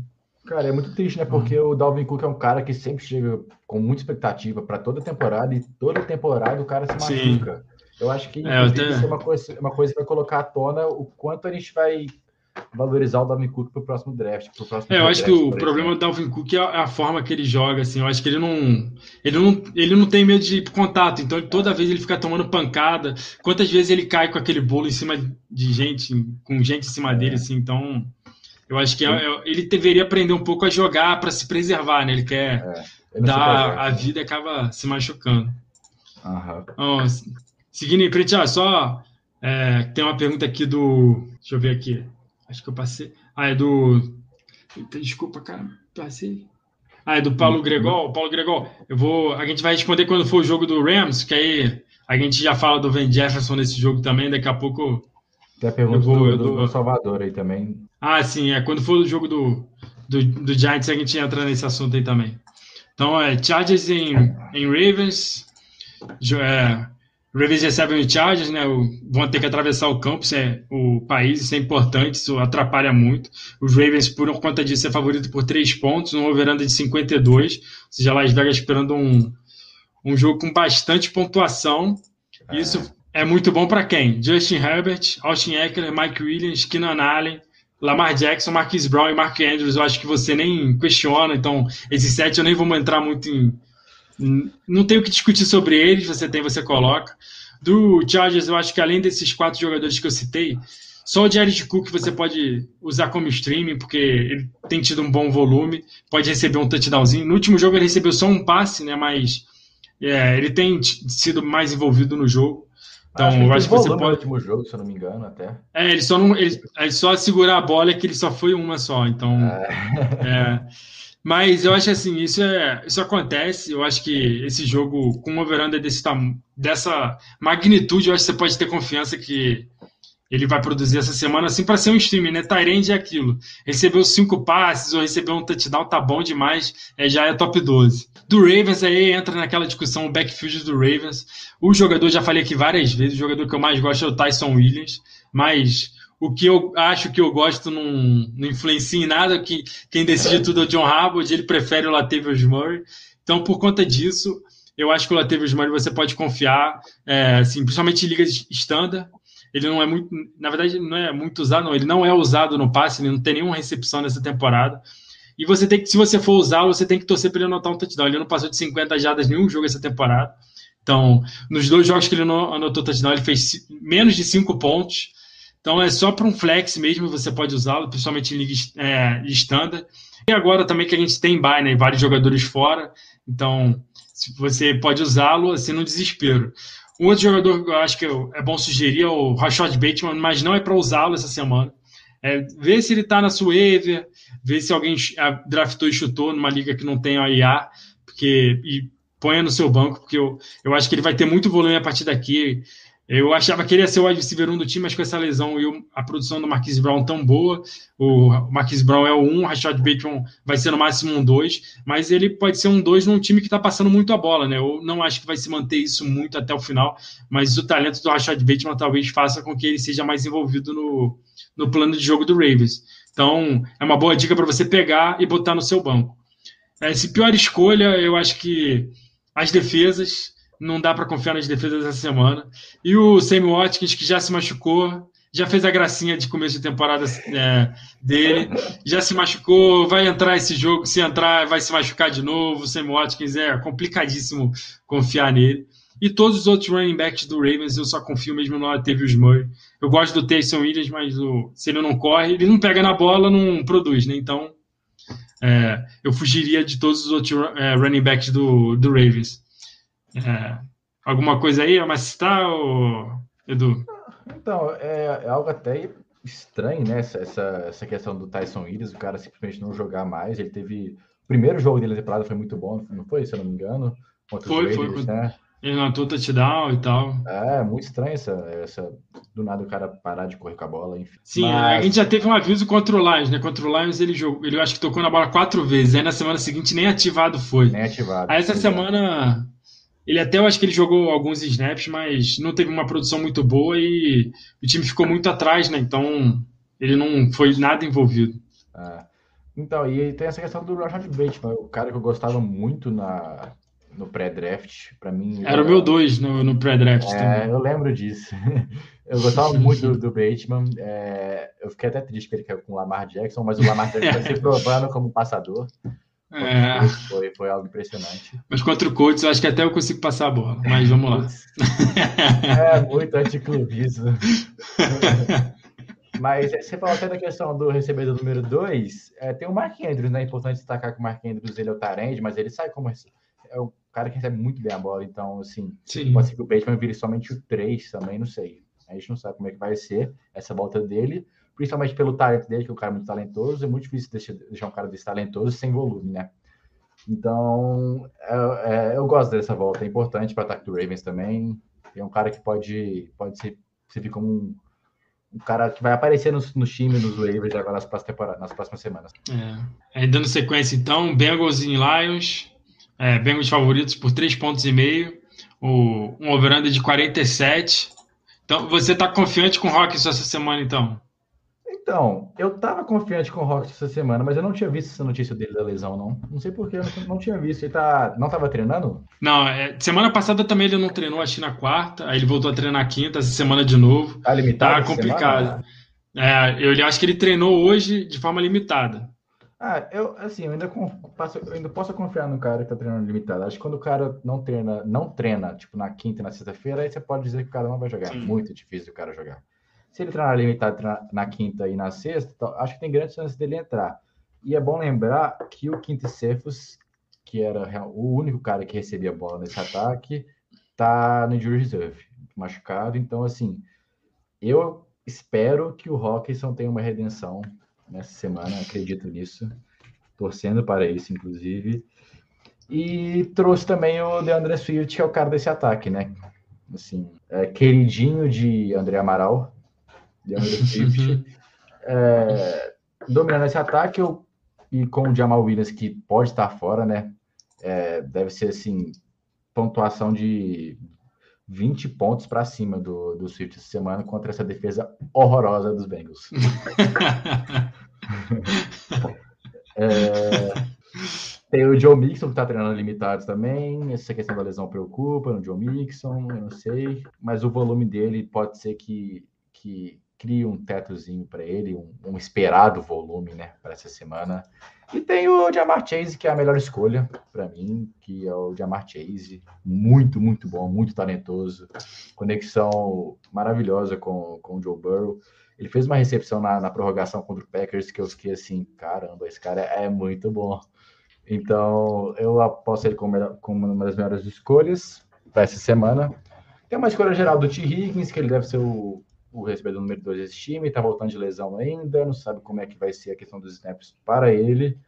Cara, é muito triste, né? Porque uhum. o Dalvin Cook é um cara que sempre chega com muita expectativa para toda temporada e toda temporada o cara se machuca. Sim. Eu acho que é, tenho... isso é uma coisa, uma coisa que vai colocar à tona o quanto a gente vai valorizar o Dalvin Cook para o próximo draft. Pro próximo é, eu acho draft, que o problema do Dalvin Cook é a, forma que ele joga. Assim, eu acho que ele não, ele não, ele não tem medo de contato. Então, toda vez ele fica tomando pancada. Quantas vezes ele cai com aquele bolo em cima de gente, com gente em cima é. dele, assim. Então, eu acho que é, é, ele deveria aprender um pouco a jogar para se preservar, né? Ele quer é, ele dar a vida e acaba se machucando. Então, seguindo em frente, ah, só é, tem uma pergunta aqui do. Deixa eu ver aqui. Acho que eu passei. Ah, é do. Desculpa, cara. Passei. Ah, é do Paulo uhum. Gregol. Paulo Gregol, eu vou. A gente vai responder quando for o jogo do Rams, que aí a gente já fala do Van Jefferson nesse jogo também. Daqui a pouco. Tem a pergunta vou, do, do, do, Salvador aí também. Ah, sim, é. Quando for o jogo do, do, do Giants, a gente entra nesse assunto aí também. Então, é Chargers em, em Ravens. É, Ravens recebem o Chargers, né? Vão ter que atravessar o campo, é, o país, isso é importante, isso atrapalha muito. Os Ravens, por conta disso, é favorito por três pontos, um overanda de 52, ou seja, Las Vegas esperando um, um jogo com bastante pontuação. Isso é muito bom para quem? Justin Herbert, Austin Eckler, Mike Williams, Keenan Allen, Lamar Jackson, Marquis Brown e Mark Andrews. Eu acho que você nem questiona, então esses sete eu nem vou entrar muito em não tem o que discutir sobre eles, você tem, você coloca. Do Chargers, eu acho que além desses quatro jogadores que eu citei, só o Jared Cook você pode usar como streaming, porque ele tem tido um bom volume, pode receber um touchdownzinho. No último jogo ele recebeu só um passe, né? Mas é, ele tem sido mais envolvido no jogo. Então, eu acho que você pode. No último jogo, se eu não me engano, até. É, ele só não. Ele, ele só segurar a bola é que ele só foi uma só. Então. É. é mas eu acho assim, isso, é, isso acontece. Eu acho que esse jogo, com uma veranda desse, dessa magnitude, eu acho que você pode ter confiança que ele vai produzir essa semana, assim, para ser um streaming, né? Tyrande é aquilo. Recebeu cinco passes ou recebeu um touchdown, tá bom demais, é, já é top 12. Do Ravens, aí entra naquela discussão o backfield do Ravens. O jogador, já falei aqui várias vezes, o jogador que eu mais gosto é o Tyson Williams, mas o que eu acho que eu gosto não, não influencia em nada, que quem decide tudo é o John Harbaugh, ele prefere o Latavius Murray. Então, por conta disso, eu acho que o Latavius Murray você pode confiar, é, assim, principalmente em ligas standard. Ele não é muito, na verdade, não é muito usado, não. Ele não é usado no passe, ele não tem nenhuma recepção nessa temporada. E você tem que, se você for usá-lo, você tem que torcer para ele anotar um touchdown. Ele não passou de 50 jardas nenhum jogo essa temporada. Então, nos dois jogos que ele anotou touchdown, ele fez menos de 5 pontos. Então é só para um flex mesmo, você pode usá-lo, principalmente em liga é, standard. E agora também que a gente tem buy, né, vários jogadores fora, então você pode usá-lo assim no desespero. Um outro jogador que eu acho que é bom sugerir é o Rashad Bateman, mas não é para usá-lo essa semana. É, ver se ele está na sua waiver, ver se alguém draftou e chutou numa liga que não tem a IA, porque, e ponha no seu banco, porque eu, eu acho que ele vai ter muito volume a partir daqui. Eu achava que ele ia ser o wide receiver 1 do time, mas com essa lesão e a produção do Marquise Brown tão boa, o Marquise Brown é o 1, o Rashad Bateman vai ser no máximo um 2, mas ele pode ser um 2 num time que está passando muito a bola, né? Eu não acho que vai se manter isso muito até o final, mas o talento do Rashad Bateman talvez faça com que ele seja mais envolvido no, no plano de jogo do Ravens. Então, é uma boa dica para você pegar e botar no seu banco. Essa pior escolha, eu acho que as defesas não dá para confiar nas defesas dessa semana. E o Sammy Watkins, que já se machucou, já fez a gracinha de começo de temporada é, dele, já se machucou, vai entrar esse jogo, se entrar, vai se machucar de novo. O Sammy Watkins é complicadíssimo confiar nele. E todos os outros running backs do Ravens, eu só confio mesmo no Latavius Murray. Eu gosto do Taysom Williams, mas o, se ele não corre, ele não pega na bola, não produz, né? Então, é, eu fugiria de todos os outros é, running backs do, do Ravens. É, alguma coisa aí a mais citar, ou, Edu? Então, é, é, algo até estranho, né? Essa, essa, essa questão do Tyson Williams, o cara simplesmente não jogar mais. Ele teve. O primeiro jogo dele na temporada foi muito bom, não foi, se eu não me engano? Foi, Raiders, foi. Né? Ele notou touchdown e tal. É, muito estranho essa, essa. Do nada o cara parar de correr com a bola, enfim. Sim, Mas... a gente já teve um aviso contra o Lions, né? Contra o Lions ele jogou. Ele acho que tocou na bola quatro vezes. Aí na semana seguinte nem ativado foi. Nem ativado. Aí essa semana. Ele até eu acho que ele jogou alguns snaps, mas não teve uma produção muito boa e o time ficou muito atrás, né? Então ele não foi nada envolvido. É. Então, e tem essa questão do Rashad Bateman, o cara que eu gostava muito na, no pré-draft, para mim. Era o meu dois no, no pré-draft. É, eu lembro disso. (laughs) Eu gostava (laughs) muito do, do Bateman. É, eu fiquei até triste que ele caiu com o Lamar Jackson, mas o Lamar Jackson foi se (laughs) provando como passador. É. Foi, foi algo impressionante. Mas contra o Colts, eu acho que até eu consigo passar a bola. Mas vamos lá. É muito anticlubismo. (laughs) Mas você falou até da questão do recebedor número 2. É, tem o Mark Andrews, né? É importante destacar que o Mark Andrews ele é o Tarend, mas ele sai como. É o cara que recebe muito bem a bola. Então, assim, Sim. pode ser que o Bateman vire somente o 3 também, não sei. A gente não sabe como é que vai ser essa volta dele, principalmente pelo talento dele, que é um cara muito talentoso. É muito difícil deixar, um cara desse talentoso sem volume, né? Então, é, é, eu gosto dessa volta. É importante para o ataque do Ravens também. É um cara que pode, pode ser, servir como um, um cara que vai aparecer no, no time, nos waivers agora nas próximas, nas próximas semanas. É. dando sequência, então, Bengals e Lions. É, Bengals favoritos por 3 pontos e meio. O, um over de 47. Então, você está confiante com o Rock essa semana, então? Então, eu estava confiante com o Rock essa semana, mas eu não tinha visto essa notícia dele da lesão, não. Não sei porquê, eu não, não tinha visto. Ele tá, não estava treinando? Não, é, semana passada também ele não treinou, acho que na quarta, aí ele voltou a treinar na quinta, essa semana de novo. Tá limitado? Tá complicado. É, eu acho que ele treinou hoje de forma limitada. Ah, eu assim, eu ainda, passo, eu ainda posso confiar no cara que tá treinando limitado. Acho que quando o cara não treina, não treina, tipo, na quinta e na sexta-feira, aí você pode dizer que o cara não vai jogar. Sim. Muito difícil o cara jogar. Se ele treinar limitado treinar na quinta e na sexta, então, acho que tem grandes chances dele entrar. E é bom lembrar que o Quinto Cephas, que era o único cara que recebia bola nesse ataque, tá no injury reserve, machucado. Então, assim, eu espero que o Rockinson tenha uma redenção nessa semana, acredito nisso, torcendo para isso, inclusive. E trouxe também o DeAndre Swift, que é o cara desse ataque, né? Assim, é, queridinho de André Amaral, DeAndre Swift, é, dominando esse ataque, eu, e com o Jamal Williams, que pode estar fora, né? É, deve ser, assim, pontuação de 20 pontos para cima do, do Swift essa semana contra essa defesa horrorosa dos Bengals. (laughs) é, tem o Joe Mixon que está treinando limitados também. Essa questão da lesão preocupa no Joe Mixon, eu não sei. Mas o volume dele pode ser que, que crie um tetozinho para ele, um, um, esperado volume né, para essa semana. E tem o Jamar Chase, que é a melhor escolha para mim, que é o Jamar Chase. Muito, muito bom, muito talentoso. Conexão maravilhosa com, com o Joe Burrow. Ele fez uma recepção na, na prorrogação contra o Packers que eu fiquei assim, caramba, esse cara é muito bom. Então, eu aposto ele como, como uma das melhores escolhas para essa semana. Tem uma escolha geral do T. Higgins, que ele deve ser o, o recebedor número 2 desse time, está voltando de lesão ainda, não sabe como é que vai ser a questão dos snaps para ele.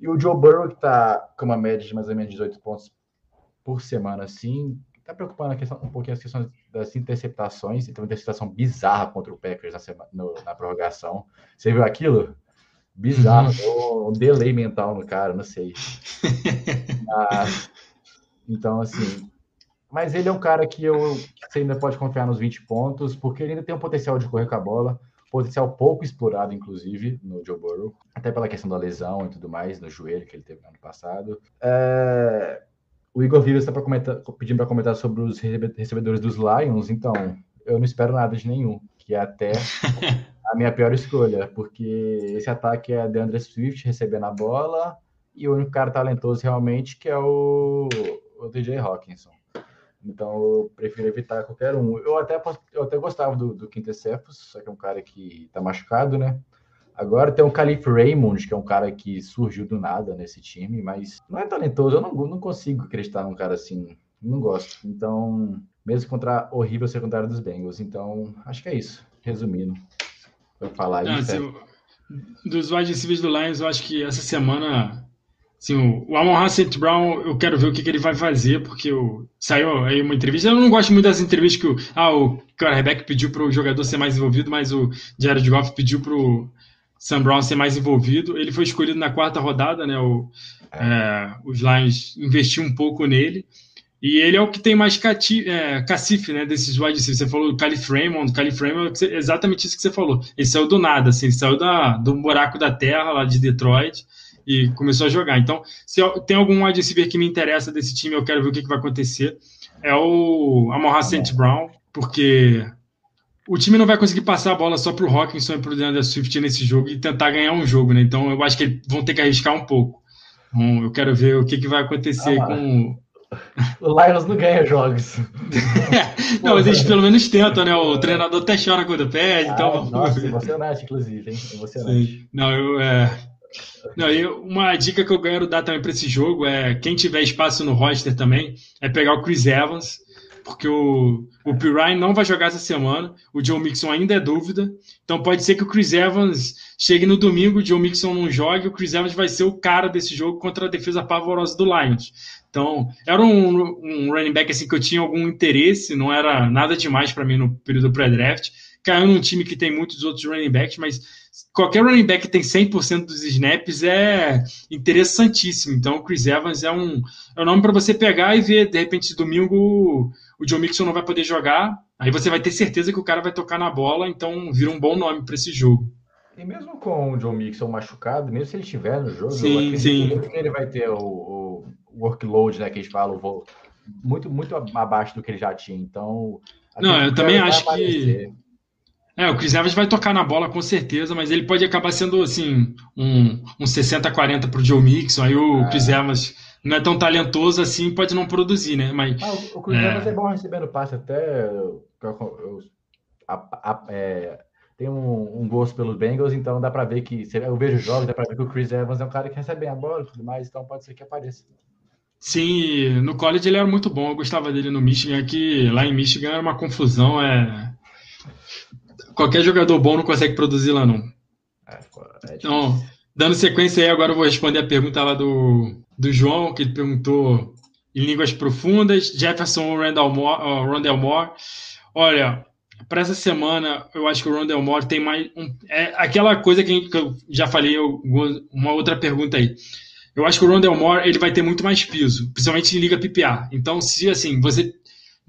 E o Joe Burrow, que está com uma média de mais ou menos 18 pontos por semana, assim, está preocupando questão, um pouquinho as questões das interceptações. Então, uma interceptação bizarra contra o Packers na, semana, no, na prorrogação. Você viu aquilo? Bizarro, uhum. um delay mental no cara, não sei. Mas, (laughs) então, assim, mas ele é um cara que, eu, você ainda pode confiar nos 20 pontos, porque ele ainda tem um potencial de correr com a bola, potencial pouco explorado, inclusive, no Joe Burrow, até pela questão da lesão e tudo mais, no joelho que ele teve no ano passado. É... O Igor Vives está pedindo para comentar sobre os recebedores dos Lions, então eu não espero nada de nenhum, que é até (laughs) a minha pior escolha, porque esse ataque é DeAndre Swift recebendo a bola e o único cara talentoso realmente que é o, o DJ Hawkinson. Então eu prefiro evitar qualquer um. Eu até, eu até gostava do, do Quintessefos, só que é um cara que tá machucado, né? Agora tem o Calif Raymond, que é um cara que surgiu do nada nesse time, mas não é talentoso. Eu não, não consigo acreditar num cara assim. Não gosto. Então, mesmo contra a horrível secundária dos Bengals. Então, acho que é isso. Resumindo, para falar isso. Dos wide receivers do Lions, eu acho que essa semana Assim, o Amon St. Brown, eu quero ver o que, que ele vai fazer, porque o, saiu aí uma entrevista. Eu não gosto muito das entrevistas que o, ah, o quarterback pediu para o jogador ser mais envolvido, mas o Jared Goff pediu para o Sam Brown ser mais envolvido. Ele foi escolhido na quarta rodada, né? O, é, os Lions investiram um pouco nele. E ele é o que tem mais cati, é, cacife, né, desses wide receivers. Você falou do Calif Raymond, Calif Raymond é exatamente isso que você falou. Ele saiu do nada, assim, ele saiu da, do buraco da terra lá de Detroit e começou a jogar. Então, se tem algum wide receiver que me interessa desse time, eu quero ver o que, que vai acontecer, é o Amon St. Brown, porque o time não vai conseguir passar a bola só para o Hawkinson e para o DeAndre Swift nesse jogo e tentar ganhar um jogo, né? Então, eu acho que eles vão ter que arriscar um pouco. Então, eu quero ver o que, que vai acontecer ah, com o Lions não ganha jogos. (laughs) não, mas eles pelo menos tentam, né? O treinador até chora quando perde. Ah, então... Nossa, emocionante, inclusive, hein? Emocionante. Sim. Não, eu. É... Não, uma dica que eu quero dar também para esse jogo é quem tiver espaço no roster também é pegar o Chris Evans, porque o, o Pirine não vai jogar essa semana, o Joe Mixon ainda é dúvida, então pode ser que o Chris Evans chegue no domingo, o Joe Mixon não jogue, o Chris Evans vai ser o cara desse jogo contra a defesa pavorosa do Lions. Então, era um, um running back assim que eu tinha algum interesse, não era nada demais para mim no período pré-draft. Caiu num time que tem muitos outros running backs, mas qualquer running back que tem 100% dos snaps é interessantíssimo. Então, o Chris Evans é um, é um nome para você pegar e ver, de repente, domingo o Joe Mixon não vai poder jogar, aí você vai ter certeza que o cara vai tocar na bola, então vira um bom nome para esse jogo. E mesmo com o Joe Mixon machucado, mesmo se ele estiver no jogo, sim, sim. ele vai ter o, o workload, né, que eles falam, muito, muito abaixo do que ele já tinha. Então. Não, eu também acho que. É, o Chris Evans vai tocar na bola com certeza, mas ele pode acabar sendo assim, um, um 60-40 para o Joe Mixon. Aí o é. Chris Evans não é tão talentoso assim, pode não produzir, né? Mas, ah, o Chris é... Evans é bom recebendo passe até. Eu, eu, a, a, é, tem um, um, gosto pelos Bengals, então dá para ver que. Eu vejo jogos, dá para ver que o Chris Evans é um cara que recebe bem a bola e tudo mais, então pode ser que apareça. Sim, no college ele era muito bom, eu gostava dele no Michigan, que lá em Michigan era uma confusão, é... Qualquer jogador bom não consegue produzir lá, não. É, é então, dando sequência aí, agora eu vou responder a pergunta lá do, do João, que ele perguntou em línguas profundas, Jefferson ou Randall Moore, uh, Rondell Moore. Olha, para essa semana, eu acho que o Rondell Moore tem mais... Um, é aquela coisa que eu já falei, uma outra pergunta aí eu acho que o Rondell Moore ele vai ter muito mais piso, principalmente em liga PPR. Então, se assim, você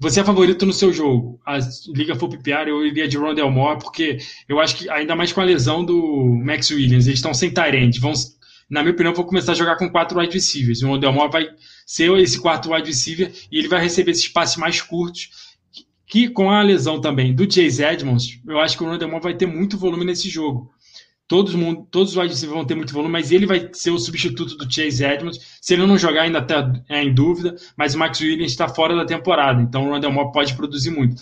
você é favorito no seu jogo, a liga for PPR, eu iria de Rondell Moore, porque eu acho que ainda mais com a lesão do Max Williams, eles estão sem Tyrant, vão na minha opinião, vou começar a jogar com quatro wide receivers. O Rondell Moore vai ser esse quarto wide receiver e ele vai receber esses passes mais curtos, que com a lesão também do Chase Edmonds, eu acho que o Rondell Moore vai ter muito volume nesse jogo. Todos, mundo, todos os wide vão ter muito volume, mas ele vai ser o substituto do Chase Edmonds. Se ele não jogar, ainda está é, em dúvida, mas o Max Williams está fora da temporada, então o Rondell Moore pode produzir muito.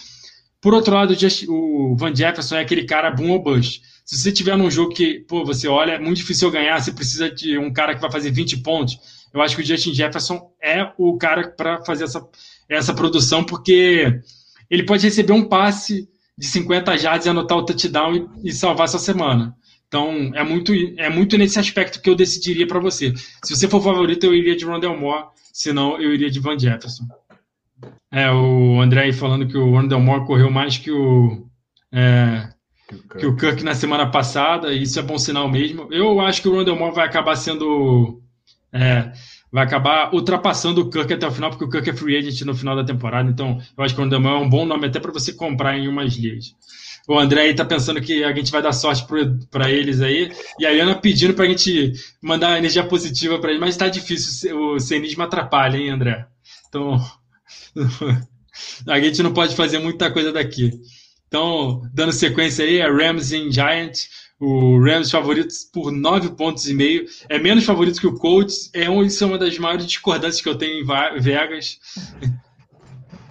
Por outro lado, o Van Jefferson é aquele cara boom ou bust. Se você tiver num jogo que, pô, você olha, é muito difícil ganhar, você precisa de um cara que vai fazer 20 pontos. Eu acho que o Justin Jefferson é o cara para fazer essa, essa produção, porque ele pode receber um passe de 50 jardas e anotar o touchdown e, e salvar sua semana. Então, é muito, é muito nesse aspecto que eu decidiria para você. Se você for favorito, eu iria de Rondell Moore, senão eu iria de Van Jefferson. É, o André aí falando que o Rondell Moore correu mais que o, é, que o Kirk na semana passada, e isso é bom sinal mesmo. Eu acho que o Rondell Moore vai acabar sendo. É, vai acabar ultrapassando o Kirk até o final, porque o Kirk é free agent no final da temporada. Então, eu acho que o Rondell Moore é um bom nome até para você comprar em umas ligas. O André aí tá pensando que a gente vai dar sorte para eles aí. E a Ana pedindo para a gente mandar energia positiva para eles, mas está difícil. O cenismo atrapalha, hein, André? Então, (laughs) a gente não pode fazer muita coisa daqui. Então, dando sequência aí, é Rams em Giant. O Rams favoritos por nove pontos e meio. É menos favorito que o Colts. É um, isso é uma das maiores discordâncias que eu tenho em Vegas.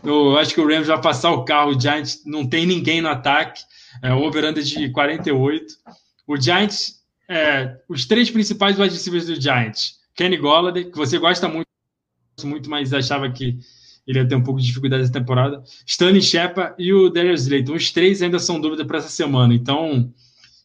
Eu acho que o Rams vai passar o carro. O Giants não tem ninguém no ataque. É, o over de 48. O Giants, é, os três principais wide do Giants. Kenny Golladay, que você gosta muito, muito, mas achava que ele ia ter um pouco de dificuldade essa temporada. Stanley Shepard e o Darius Slayton. Os três ainda são dúvida para essa semana. Então,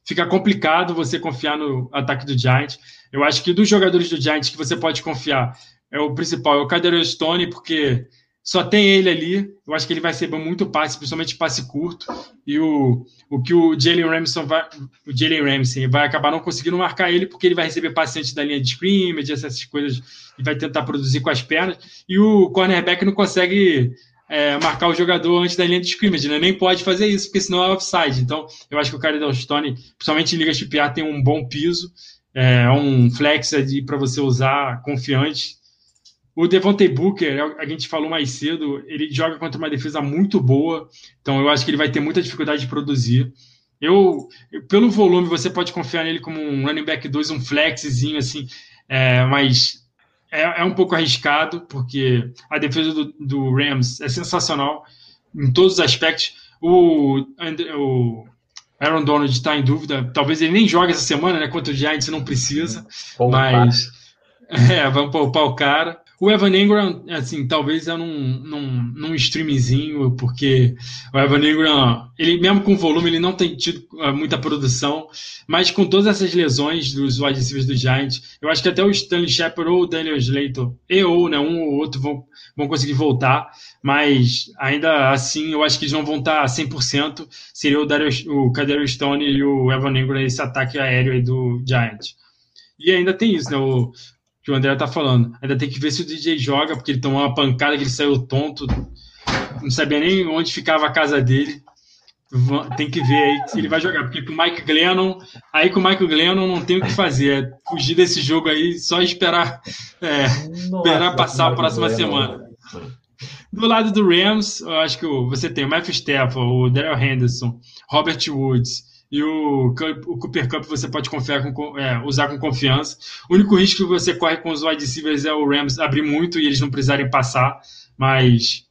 fica complicado você confiar no ataque do Giants. Eu acho que dos jogadores do Giants que você pode confiar, é o principal, é o Kadarius Stone, porque só tem ele ali. Eu acho que ele vai receber muito passe, principalmente passe curto. E o, o que o Jalen Ramsey vai, o Jalen Ramsey vai acabar não conseguindo marcar ele, porque ele vai receber passe antes da linha de scrimmage, essas coisas, e vai tentar produzir com as pernas. E o cornerback não consegue é, marcar o jogador antes da linha de scrimmage, né? Nem pode fazer isso, porque senão é offside. Então, eu acho que o cara da Stone, principalmente em ligas de PA, tem um bom piso, é um flex para você usar confiante o Devontae Booker, é a gente falou mais cedo, ele joga contra uma defesa muito boa, então eu acho que ele vai ter muita dificuldade de produzir. Eu, pelo volume, você pode confiar nele como um running back 2, um flexzinho assim, é, mas é, é, um pouco arriscado, porque a defesa do, do, Rams é sensacional em todos os aspectos. O, o Aaron Donald está em dúvida, talvez ele nem jogue essa semana, né? Contra o Giants não precisa, mas é, vamos poupar o cara. O Evan Ingram, assim, talvez é num, num, num streamzinho, porque o Evan Ingram, ele mesmo com volume, ele não tem tido uh, muita produção, mas com todas essas lesões dos wide do Giants, eu acho que até o Stanley Shepard ou o Daniel Slater, e ou, né, um ou outro vão, vão conseguir voltar, mas ainda assim, eu acho que eles não vão estar 100%, seria o, Darius, o Kadarius Stone e o Evan Ingram esse ataque aéreo aí do Giants. E ainda tem isso, né? O, que o André tá falando. Ainda tem que ver se o DJ joga, porque ele tomou uma pancada que ele saiu tonto. Não sabia nem onde ficava a casa dele. Tem que ver aí se ele vai jogar. Porque com o Mike Glennon, aí com o Mike Glennon não tem o que fazer. É fugir desse jogo aí, só esperar, é, Nossa, esperar passar a próxima semana. Do lado do Rams, eu acho que você tem o Matthew Stafford, o Daryl Henderson, Robert Woods, e o, o Cooper Cup você pode confiar com, é, usar com confiança. O único risco que você corre com os wide receivers é o Rams abrir muito e eles não precisarem passar, mas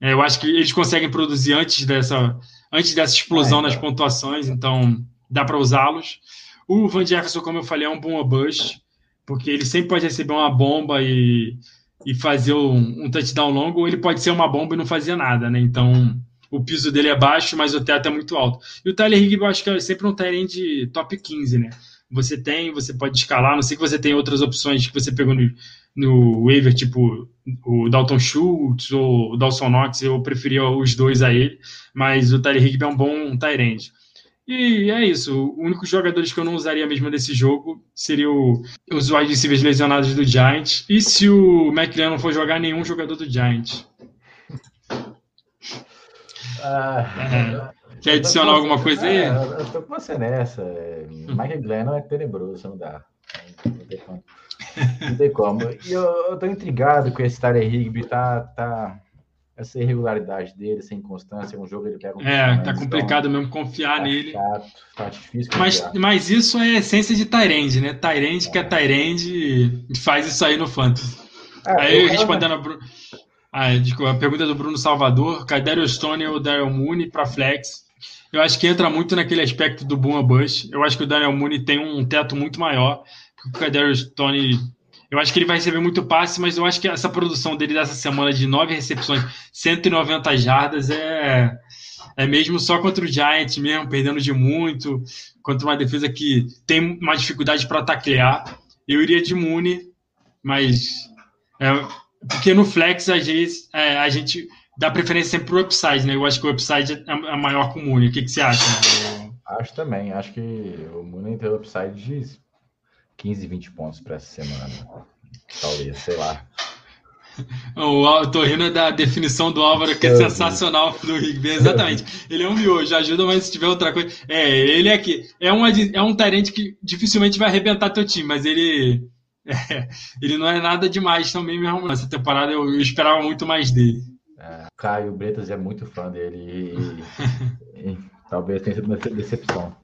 é, eu acho que eles conseguem produzir antes dessa, antes dessa explosão é, nas pontuações, então dá para usá-los. O Van Jefferson, como eu falei, é um bom bust, porque ele sempre pode receber uma bomba e, e fazer um, um touchdown longo, ou ele pode ser uma bomba e não fazer nada, né? Então o piso dele é baixo, mas o teto é muito alto. E o Tyler Higby, eu acho que é sempre um Tyrant de top 15, né? Você tem, você pode escalar, não sei que você tem outras opções que você pegou no, no waiver, tipo o Dalton Schultz ou o Dawson Knox, eu preferia os dois a ele, mas o Tyler Higby é um bom Tyrant. E é isso. O único jogadores que eu não usaria mesmo desse jogo seria o, os wide receivers lesionados do Giants. E se o McLean não for jogar nenhum jogador do Giants. Ah, Quer adicionar alguma coisa aí? Ah, eu tô com você nessa. Michael Glennon é tenebroso, não dá. Não tem como. Não tem como. E eu, eu tô intrigado com esse Tyler Higby, tá, tá. Essa irregularidade dele, sem constância, um jogo ele pega um É, tá complicado então, mesmo confiar tá nele. Chato, tá difícil mas, mas isso é a essência de Tyrande, né? Tyrande é. que é Tyrande faz isso aí no Fantasy. É, aí respondendo a Bruno. Ah, desculpa, a pergunta do Bruno Salvador: Cadério Stone ou Daryl Mooney para flex? Eu acho que entra muito naquele aspecto do Boom Bush. Eu acho que o Daniel Mooney tem um teto muito maior. que O Cadério Stone, eu acho que ele vai receber muito passe, mas eu acho que essa produção dele dessa semana de nove recepções, 190 jardas, é, é mesmo só contra o Giants mesmo, perdendo de muito, contra uma defesa que tem uma dificuldade para taclear. Eu iria de Mooney, mas é, porque no flex, às vezes, é, a gente dá preferência sempre pro upside, né? Eu acho que o upside é, é maior que o Mooney. O que, que você acha? Acho também. Acho que o Mooney tem upside de 15, 20 pontos para essa semana. Talvez, sei lá. (laughs) O, tô rindo da definição do Álvaro, que é sensacional do Rigby. Exatamente. Ele é um miojo, ajuda, mas se tiver outra coisa. É, ele é aqui. É, uma, é um tarente que dificilmente vai arrebentar teu time, mas ele é, (laughs) ele não é nada demais também mesmo. Nessa temporada eu, eu esperava muito mais dele. É, Caio Bretas é muito fã dele e, e talvez tenha sido uma decepção.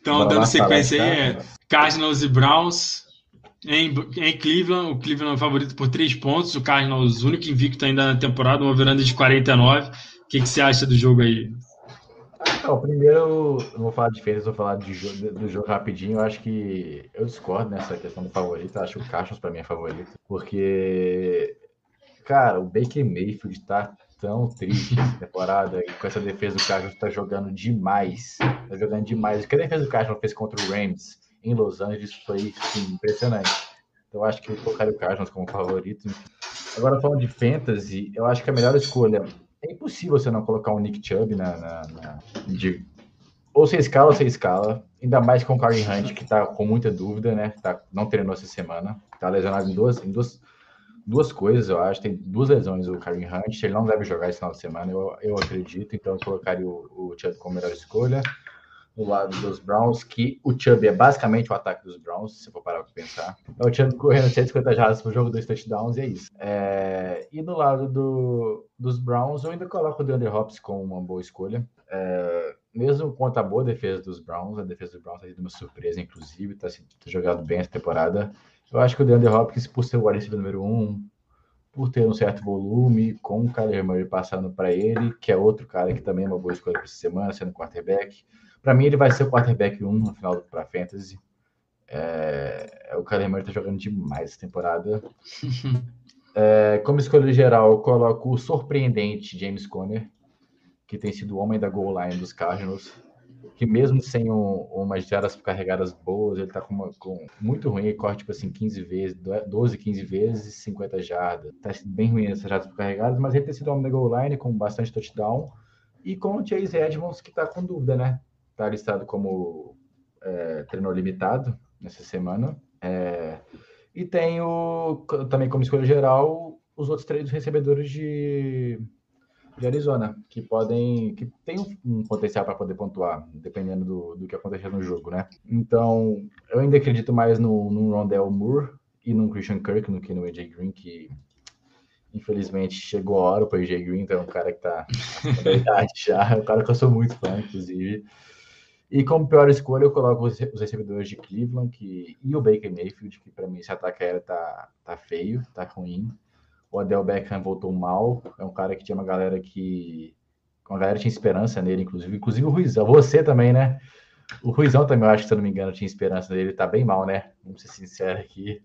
Então, Bora dando sequência aí, é Cardinals e Browns em, em Cleveland. O Cleveland é favorito por três pontos. O Cardinals, o único invicto ainda na temporada, uma veranda de 49. O que, que você acha do jogo aí? Não, primeiro, eu não vou falar de diferença, vou falar de, do jogo rapidinho. Eu acho que eu discordo nessa questão do favorito. Eu acho que o Cachorros para mim é favorito. Porque, cara, o Baker Mayfield tá tão triste nessa temporada e com essa defesa do Cachorros tá jogando demais. Tá jogando demais. O que a defesa do Cachorros fez contra o Rams em Los Angeles foi sim, impressionante. Então, eu acho que eu colocaria o Cardinals como favorito. Agora, falando de fantasy, eu acho que a melhor escolha é impossível você não colocar um Nick Chubb na, na, na de, ou você escala ou você escala. Ainda mais com o Karen Hunt, que tá com muita dúvida, né? Tá, não treinou essa semana. Tá lesionado em duas, em duas, duas coisas, eu acho. Tem duas lesões o Karen Hunt. Ele não deve jogar esse final de semana, eu, eu acredito. Então eu colocaria o, o Chubb como melhor escolha. No lado dos Browns, que o Chubb é basicamente o ataque dos Browns, se for parar para pensar. É o Chubb correndo 150 jardas por jogo, dois touchdowns, e é isso. É... E no lado do, dos Browns, eu ainda coloco o DeAndre Hopkins como uma boa escolha. É mesmo contra a boa defesa dos Browns, a defesa dos Browns tem sido uma surpresa, inclusive, está tá jogando bem essa temporada. Eu acho que o DeAndre Hopkins, por ser o wide número um, por ter um certo volume, com o Kyler Murray passando para ele, que é outro cara que também é uma boa escolha para essa semana, sendo quarterback. Para mim, ele vai ser o quarterback 1 no final para Fantasy. É, o Kyler Murray está jogando demais essa temporada. (laughs) É, como escolha geral, eu coloco o surpreendente James Conner, que tem sido o homem da goal line dos Cardinals, que mesmo sem um, umas jardas carregadas boas, ele tá com, uma, com muito ruim, ele corre tipo assim 15 vezes, 12, 15 vezes, 50 jardas. Tá bem ruim essas jardas carregadas, mas ele tem sido o homem da goal line com bastante touchdown e com o Chase Edmonds que tá com dúvida, né? Tá listado como é, treinador limitado nessa semana. É, e tem o, também como escolha geral os outros três recebedores de de Arizona, que podem, que tem um, potencial para poder pontuar, dependendo do, do que acontecer no jogo, né? Então, eu ainda acredito mais no, no Rondell Moore e no Christian Kirk do que no AJ Green, que infelizmente chegou a hora para o AJ Green, então é um cara que tá já, é um cara que eu sou muito fã, inclusive. E como pior escolha, eu coloco os, os recebedores de Cleveland que, e o Baker Mayfield, que para mim esse ataque aéreo tá, tá feio, tá ruim. O Adel Beckham voltou mal. É um cara que tinha uma galera que. Uma galera tinha esperança nele, inclusive. Inclusive o Ruizão. Você também, né? O Ruizão também, eu acho que, se eu não me engano, tinha esperança nele. Ele tá bem mal, né? Vamos ser sinceros aqui.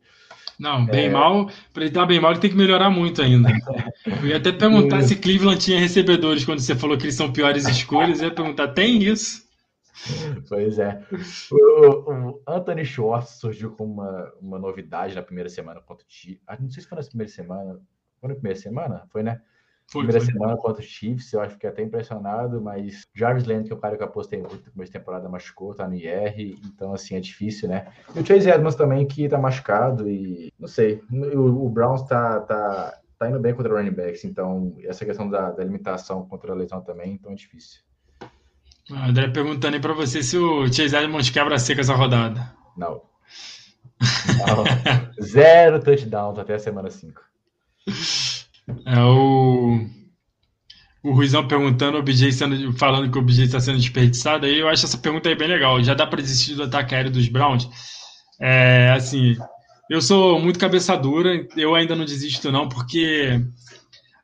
Não, bem é... mal. Para ele estar tá bem mal, ele tem que melhorar muito ainda. Eu ia até perguntar (laughs) se Cleveland tinha recebedores quando você falou que eles são piores escolhas. Eu ia perguntar, tem isso? (laughs) Pois é. O, o, Anthony Schwartz surgiu com uma, uma novidade na primeira semana contra o Chiefs. Ah, não sei se foi na primeira semana. Foi na primeira semana? Foi, né? Foi, primeira foi. semana contra o Chiefs, eu acho que até impressionado, mas Jarvis Land, que é o cara que eu apostei muito no começo de temporada, machucou, tá no IR, então assim, é difícil, né? E o Chase Edmonds também, que tá machucado e, não sei, o, o Browns tá, tá, tá indo bem contra o running backs, então essa questão da, da limitação contra a lesão também, então é difícil. André perguntando aí pra você se o Chase Edmonds quebra seca essa rodada. Não. Não. Zero touchdowns até a semana 5. É o. O Ruizão perguntando, o BJ sendo, falando que o BJ está sendo desperdiçado, aí eu acho essa pergunta aí bem legal. Já dá para desistir do ataque aéreo dos Browns? É, assim, eu sou muito cabeça dura, eu ainda não desisto não, porque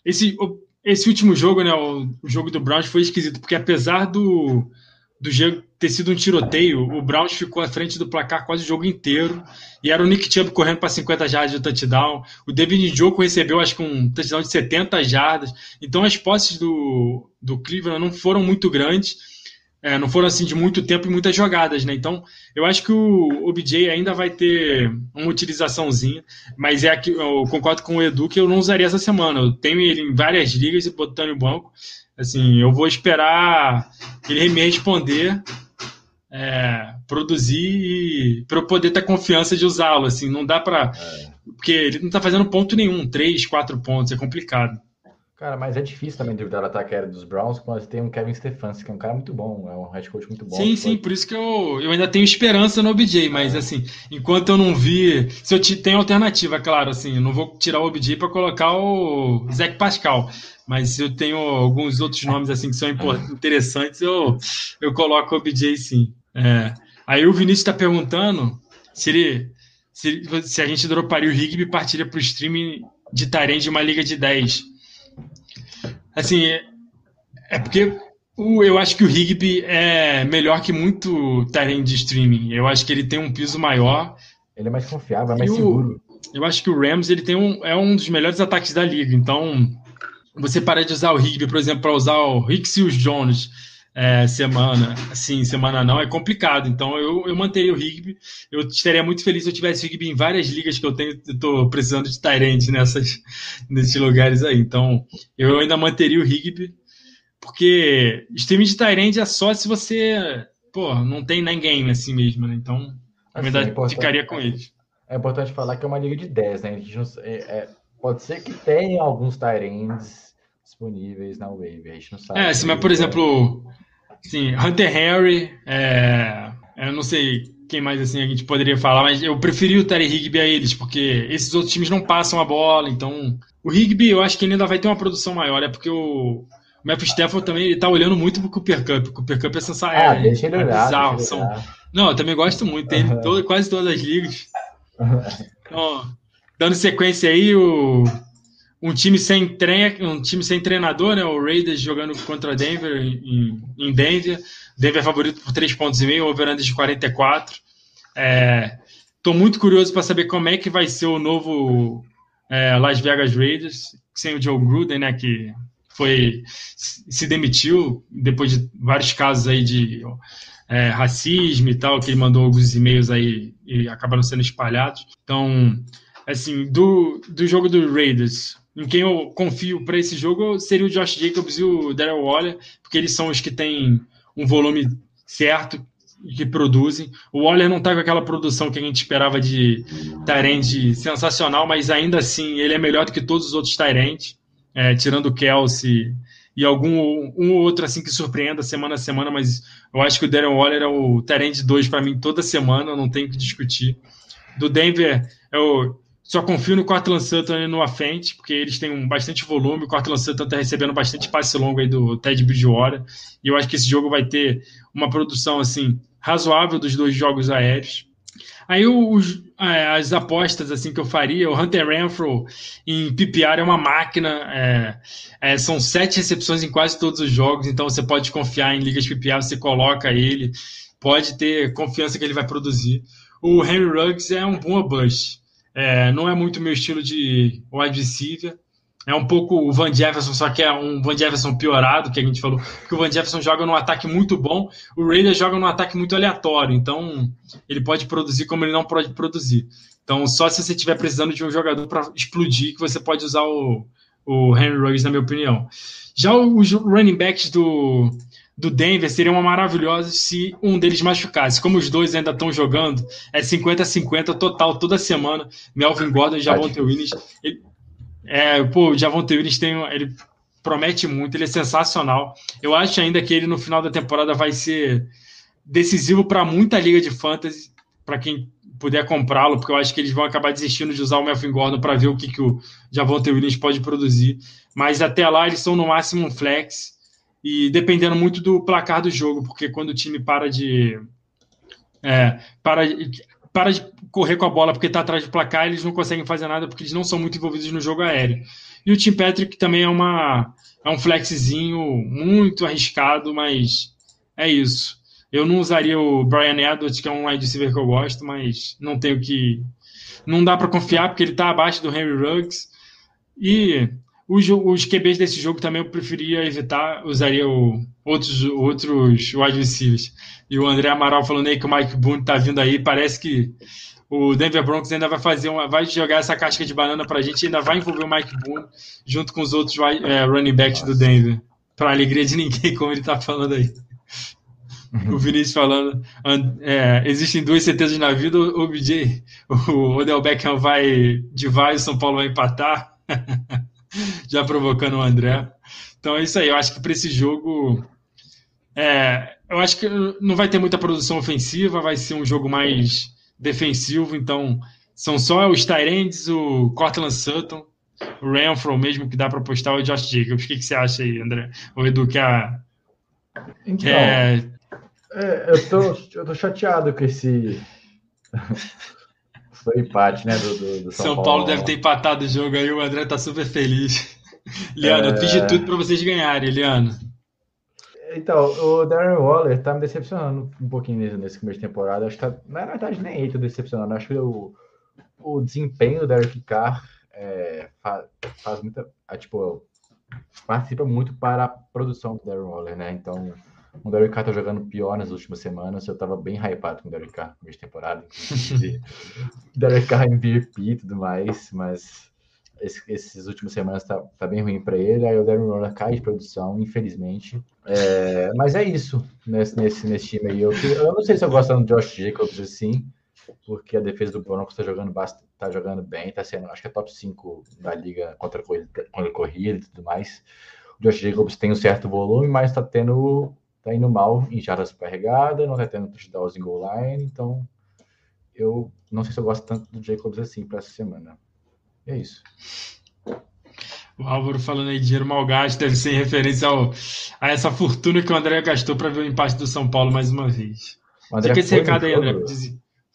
esse, esse último jogo, né, o, o, jogo do Browns foi esquisito, porque apesar do, do jogo ter sido um tiroteio, o Browns ficou à frente do placar quase o jogo inteiro, e era o Nick Chubb correndo para 50 jardas de touchdown, o David Njoku recebeu acho que um touchdown de 70 jardas, então as posses do, do Cleveland não foram muito grandes, é, não foram assim de muito tempo e muitas jogadas, né? Então, eu acho que o OBJ ainda vai ter uma utilizaçãozinha, mas é que eu concordo com o Edu que eu não usaria essa semana. Eu tenho ele em várias ligas e botando no banco. Assim, eu vou esperar ele me responder, é, produzir para eu poder ter confiança de usá-lo. Assim, não dá para. É. Porque ele não está fazendo ponto nenhum, três, quatro pontos, é complicado. Cara, mas é difícil também duvidar do ataque aéreo dos Browns, mas tem um Kevin Stefanski, que é um cara muito bom, é um head coach muito bom. Sim, sim, pode... por isso que eu, eu ainda tenho esperança no OBJ, mas é. assim, enquanto eu não vi. Se eu te, tenho alternativa, claro, assim, eu não vou tirar o OBJ para colocar o Zach Pascal. Mas se eu tenho alguns outros nomes assim que são (laughs) interessantes, eu, eu coloco o OBJ sim. É. Aí o Vinícius está perguntando se, ele, se, se a gente droparia o Rigby e partiria para o streaming de Tyrande de uma liga de 10. Assim, é porque o, eu acho que o Rigby é melhor que muito terreno de streaming. Eu acho que ele tem um piso maior. Ele é mais confiável, é mais o, seguro. Eu acho que o Rams ele tem um, é um dos melhores ataques da liga. Então, você para de usar o Rigby, por exemplo, para usar o Rick Seals Jones, é, semana, assim, semana não, é complicado. Então eu, eu manteria o Rigby. Eu estaria muito feliz se eu tivesse Rigby em várias ligas que eu tenho. Eu tô precisando de Tyrant nessas, nesses lugares aí. Então eu ainda manteria o Rigby, porque streaming de Tyrant é só se você, pô, não tem nem game assim mesmo, né? Então eu assim, ainda é ficaria com eles. É importante falar que é uma liga de 10, né? A gente não, é, é, pode ser que tenha alguns Tyrants disponíveis na Wave, a gente não sabe. É, sim, mas por exemplo, Sim, Hunter Henry, é, eu não sei quem mais assim a gente poderia falar, mas eu preferi o Terry Higby a eles, porque esses outros times não passam a bola, então o Higby eu acho que ele ainda vai ter uma produção maior, é porque o, o Memphis Stafford também ele tá olhando muito pro Cooper Cup, o Cooper Cup é sensacional, ah, é, deixa ele é olhar, bizarro, deixa ele. São... Não, eu também gosto muito, tem uhum. todo, quase todas as ligas. (laughs) Então, dando sequência aí, o um time sem treino, um time sem treinador, né? O Raiders jogando contra Denver em, em Denver. Denver é favorito por 3 pontos e meio, de 44. Estou é, muito curioso para saber como é que vai ser o novo é, Las Vegas Raiders, sem o Joe Gruden, né? Que foi se demitiu depois de vários casos aí de é, racismo e tal, que ele mandou alguns e-mails aí e acabaram sendo espalhados. Então, assim, do, do jogo do Raiders, em quem eu confio para esse jogo seria o Josh Jacobs e o Daryl Waller, porque eles são os que têm um volume certo e que produzem. O Waller não está com aquela produção que a gente esperava de Tyrande sensacional, mas ainda assim ele é melhor do que todos os outros Tyrande, é, tirando o Kelsey e algum um ou outro assim que surpreenda semana a semana, mas eu acho que o Darren Waller é o Tyrande 2 para mim toda semana, não tenho que discutir. Do Denver, eu só confio no Cortland Sutton no frente, porque eles têm um bastante volume. O Cortland Sutton está recebendo bastante passe longo aí do Ted Bridgewater. E eu acho que esse jogo vai ter uma produção assim razoável dos dois jogos aéreos. Aí os, é, as apostas assim que eu faria, o Hunter Renfro em PPR é uma máquina, é, é, são sete recepções em quase todos os jogos, então você pode confiar em ligas PPR, você coloca ele, pode ter confiança que ele vai produzir. O Henry Ruggs é um bom bust. É, não é muito meu estilo de wide receiver. É um pouco o Van Jefferson, só que é um Van Jefferson piorado, que a gente falou, que o Van Jefferson joga num ataque muito bom, o Raiders joga num ataque muito aleatório, então ele pode produzir como ele não pode produzir. Então, só se você estiver precisando de um jogador para explodir, que você pode usar o, o Henry Ruggs, na minha opinião. Já os running backs do, do Denver seria uma maravilhosa se um deles machucasse. Como os dois ainda estão jogando, é 50-50 total toda semana. Melvin Gordon e Javonte Williams. Ele, é, pô, o Javonte Williams tem, ele promete muito, ele é sensacional. Eu acho ainda que ele no final da temporada vai ser decisivo para muita liga de fantasy, para quem puder comprá-lo, porque eu acho que eles vão acabar desistindo de usar o Melvin Gordon para ver o que, que o Javonte Williams pode produzir. Mas até lá eles são no máximo um flex e dependendo muito do placar do jogo, porque quando o time para de é, para, para de correr com a bola porque está atrás do placar, eles não conseguem fazer nada porque eles não são muito envolvidos no jogo aéreo. E o Tim Patrick também é, uma, é um flexzinho muito arriscado, mas é isso. Eu não usaria o Brian Edwards, que é um wide receiver que eu gosto, mas não tenho que. Não dá para confiar porque ele está abaixo do Henry Ruggs. E os, os QBs desse jogo também eu preferia evitar, usaria o, outros, outros wide receivers. E o André Amaral falando aí que o Mike Boone tá vindo aí, parece que o Denver Broncos ainda vai fazer uma, vai jogar essa casca de banana pra gente, ainda vai envolver o Mike Boone junto com os outros é, running backs do Denver. Pra alegria de ninguém, como ele tá falando aí. o Vinícius falando, é, existem duas certezas na vida, o BJ, o Odell Beckham vai de vai, o São Paulo vai empatar. (laughs) (laughs) já provocando o André. Então é isso aí. Eu acho que para esse jogo. É, eu acho que não vai ter muita produção ofensiva, vai ser um jogo mais defensivo. Então são só os Tyrands, o Cortland Sutton, o Renfro mesmo que dá para postar o Josh Jacobs. O que, que você acha aí, André? O Edu quer. Então, quer... É, eu, tô, eu tô chateado com esse. Foi empate, né? Do, do, do São, São Paulo. Paulo. deve ter empatado o jogo aí, o André tá super feliz. (laughs) Liano, é... eu fiz de tudo para vocês ganharem, Liano. Então, o Darren Waller tá me decepcionando um pouquinho nesse começo de temporada. Acho que tá, na verdade, nem ele tá decepcionando. Acho que o, o desempenho do Derek Carr é, faz, faz muita. É, tipo, participa muito para a produção do Darren Waller, né? Então, O Derek Carr tá jogando pior nas últimas semanas. Eu tava bem hypado com o Derek Carr no de temporada. Derek (laughs) Carr MVP e tudo mais, mas esse, esses últimas semanas tá, tá bem ruim para ele. Aí o Darren Roller cai de produção, infelizmente. É, mas é isso nesse, nesse, nesse time aí. Eu, eu não sei se eu gosto do Josh Jacobs assim, porque a defesa do Broncos tá jogando bastante, tá jogando bem, tá sendo, acho que é top 5 da liga contra, contra corrida e tudo mais. O Josh Jacobs tem um certo volume, mas tá tendo tá indo mal em jardas carregadas, não tá tendo touchdowns em goal line, então eu não sei se eu gosto tanto do Jacobs assim para essa semana. É isso. O Álvaro falando aí, dinheiro mal gasto, deve ser em referência ao, a essa fortuna que o André gastou para ver o empate do São Paulo mais uma vez. Fica esse recado aí, André.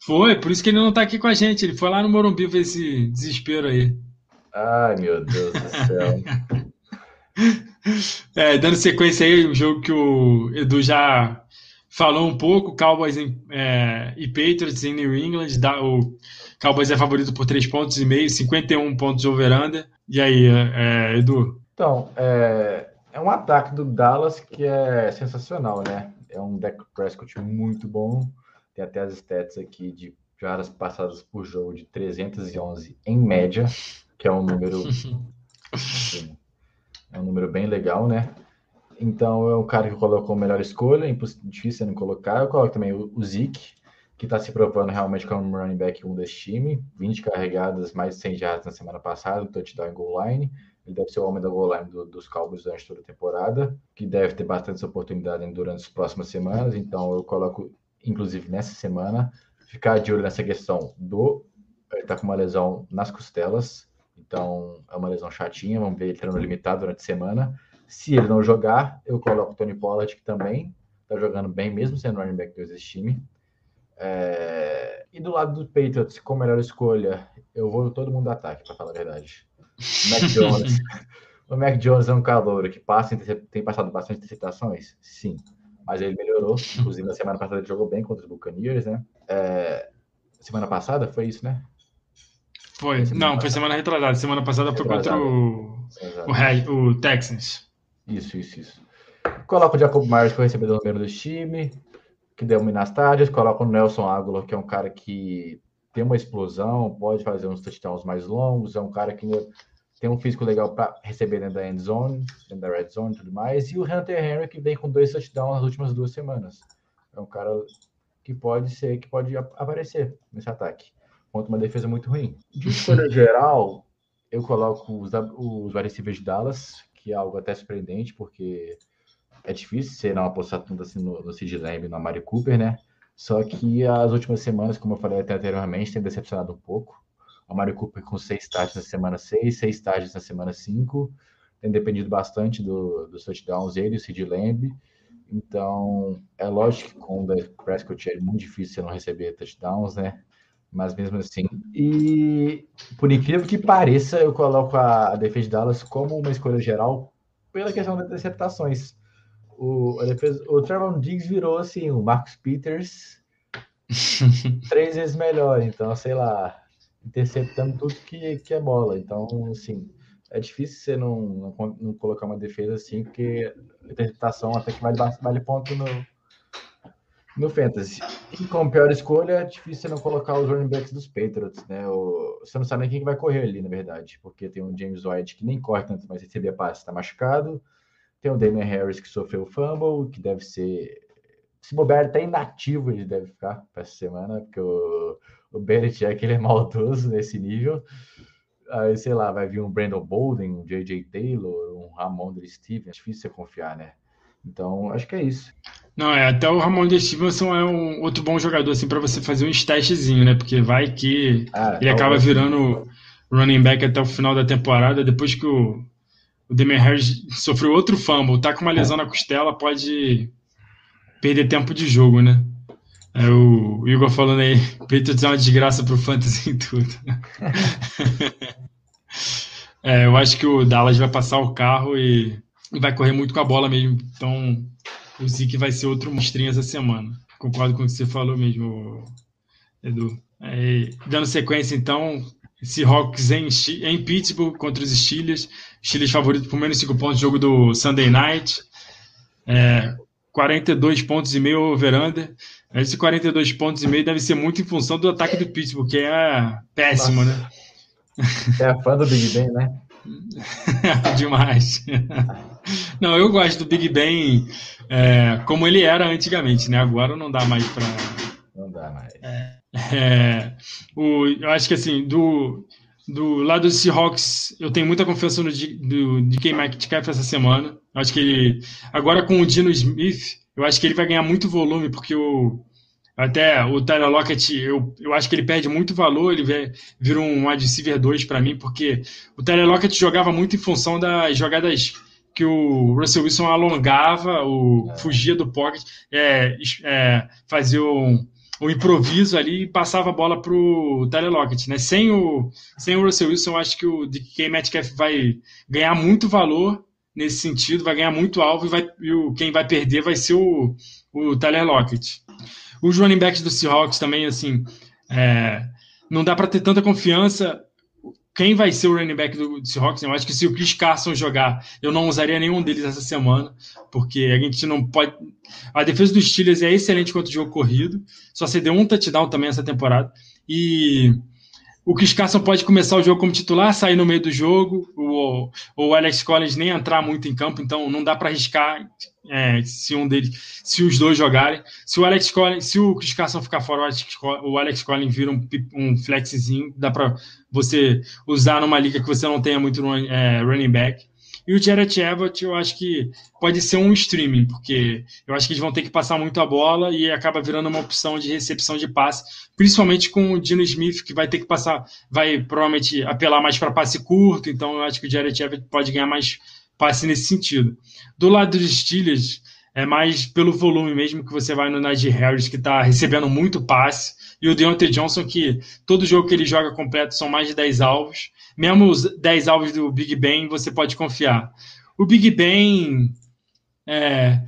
Foi, por isso que ele não está aqui com a gente. Ele foi lá no Morumbi ver esse desespero aí. Ai, meu Deus do céu. (laughs) É, dando sequência aí, o jogo que o Edu já falou um pouco, Cowboys em, é, e Patriots em New England, dá, o Cowboys é favorito por 3 pontos e meio, 51 pontos de over-under. E aí, é, Edu? Então, é, é um ataque do Dallas que é sensacional, né? É um deck Prescott muito bom, tem até as stats aqui de jardas passadas por jogo de 311 em média, que é um número (laughs) assim, é um número bem legal, né? Então é um cara que colocou a melhor escolha, difícil não colocar. Eu coloco também o, o Zeke, que está se provando realmente como um running back um desse time. 20 carregadas, mais de 100 jardas na semana passada, touchdown em goal line. Ele deve ser o homem da goal line do, dos Cowboys durante toda a temporada, que deve ter bastante oportunidade durante as próximas semanas. Então eu coloco, inclusive nessa semana, ficar de olho nessa questão do. Ele está com uma lesão nas costelas, então é uma lesão chatinha. Vamos ver ele treino limitado durante a semana. Se ele não jogar, eu coloco o Tony Pollard, que também está jogando bem, mesmo sendo running back desse time. É... E do lado do Patriots, com melhor escolha, eu vou todo mundo ataque, para falar a verdade. O Mac (laughs) Jones. o Mac Jones é um calor que passa, tem passado bastante interceptações? Sim. Mas ele melhorou. Inclusive, na semana passada ele jogou bem contra os Buccaneers, né? É... Semana passada foi isso, né? Foi. Não, passada. foi semana retrasada. Semana passada retrasada. foi contra o, o, o Texans. Isso, isso, isso. Coloca o Jacob Myers, que é o recebedor número do time, que deu nas tardes. Coloca o Nelson Aguilar, que é um cara que tem uma explosão, pode fazer uns touchdowns mais longos, é um cara que tem um físico legal para receber dentro da end zone, dentro da red zone e tudo mais. E o Hunter Henry, que vem com dois touchdowns nas últimas duas semanas. É um cara que pode ser, que pode aparecer nesse ataque, contra uma defesa muito ruim. De escolha geral, eu coloco os, os de Dallas, que é algo até surpreendente, porque é difícil você não apostar tanto assim no, no Sid Lamb e no Amari Cooper, né? Só que as últimas semanas, como eu falei até anteriormente, tem decepcionado um pouco. O Amari Cooper com seis starts na semana 6, seis starts na semana 5. Tem dependido bastante do, dos touchdowns ele o Sid Lamb. Então, é lógico que com o Prescott é muito difícil você não receber touchdowns, né? Mas mesmo assim. E por incrível que pareça, eu coloco a, defesa de Dallas como uma escolha geral pela questão das interceptações. O, defesa, o Trevor Diggs virou assim, o Marcus Peters (laughs) três vezes melhor, então sei lá, interceptando tudo que, que é bola. Então, assim, é difícil você não, não, não colocar uma defesa assim, porque a interceptação até que vale, vale ponto no, no Fantasy. E como pior escolha, é difícil não colocar os running backs dos Patriots, né? O, você não sabe nem quem vai correr ali, na verdade, porque tem um James White que nem corre tanto, mas recebia passe, está machucado. Tem o Damian Harris que sofreu fumble, que deve ser. Se bobear até inativo, ele deve ficar para essa semana, porque o, o Belichick ele é (laughs) maldoso nesse nível. Aí, sei lá, vai vir um Brandon Bolden, um J.J. Taylor, um Ramondre Stevens. É difícil você confiar, né? Então, acho que é isso. Não, é, até o Ramon de Stevenson é um outro bom jogador, assim, para você fazer um testezinho, né? Porque vai que ah, ele acaba virando running back até o final da temporada, depois que o, o Demian Harris sofreu outro fumble, tá com uma lesão na costela, pode perder tempo de jogo, né? É, o, o Igor falando aí, (laughs) Patriots é uma desgraça pro Fantasy em tudo. (laughs) é, eu acho que o Dallas vai passar o carro e, e vai correr muito com a bola mesmo, então o Zeke vai ser outro monstrinho essa semana. Concordo com o que você falou mesmo, Edu. É, dando sequência, então, Seahawks em, em Pittsburgh contra os Steelers. Steelers favorito por menos 5 pontos, jogo do Sunday Night. É, 42 pontos e meio over-under. Esse 42 pontos e meio deve ser muito em função do ataque do Pittsburgh, que é péssimo, Nossa. né? É fã do Big Ben, né? (laughs) Demais. Não, eu gosto do Big Ben é, como ele era antigamente, né? Agora não dá mais para. Não dá mais. É, é, o, eu acho que assim, do, do lado dos Seahawks, eu tenho muita confiança no do, de quem Metcalf essa semana. Eu acho que ele. Agora com o Dino Smith, eu acho que ele vai ganhar muito volume, porque o. Até o Tyler Lockett, eu, eu acho que ele perde muito valor, ele vira um wide receiver 2 para mim, porque o Tyler Lockett jogava muito em função das jogadas que o Russell Wilson alongava, o, é. fugia do pocket, é, é, fazia um, um, improviso ali e passava a bola para o Tyler Lockett. Né? Sem, o, sem o Russell Wilson, eu acho que o DK Metcalf vai ganhar muito valor nesse sentido, vai ganhar muito alvo e, vai, e o, quem vai perder vai ser o, o Tyler Lockett. Os running backs do Seahawks também, assim, é, não dá para ter tanta confiança quem vai ser o running back do Seahawks. Eu acho que se o Chris Carson jogar, eu não usaria nenhum deles essa semana, porque a gente não pode. A defesa dos Steelers é excelente contra o jogo corrido, só cedeu um touchdown também essa temporada. E o Chris Carson pode começar o jogo como titular, sair no meio do jogo, o, o Alex Collins nem entrar muito em campo, então não dá para arriscar é, se um deles, se os dois jogarem. Se o Alex Collins, se o Chris Carson ficar fora, o Alex, o Alex Collins vira um, um flexzinho, dá para você usar numa liga que você não tenha muito é, running back. E o Jared Everett, eu acho que pode ser um streaming, porque eu acho que eles vão ter que passar muito a bola e acaba virando uma opção de recepção de passe, principalmente com o Dino Smith, que vai ter que passar, vai provavelmente apelar mais para passe curto, então eu acho que o Jared Everett pode ganhar mais passe nesse sentido. Do lado dos Steelers, é mais pelo volume mesmo que você vai no Najee Harris, que está recebendo muito passe, e o Deontay Johnson, que todo jogo que ele joga completo são mais de 10 alvos. Mesmo os 10 alvos do Big Ben, você pode confiar. O Big Ben, é,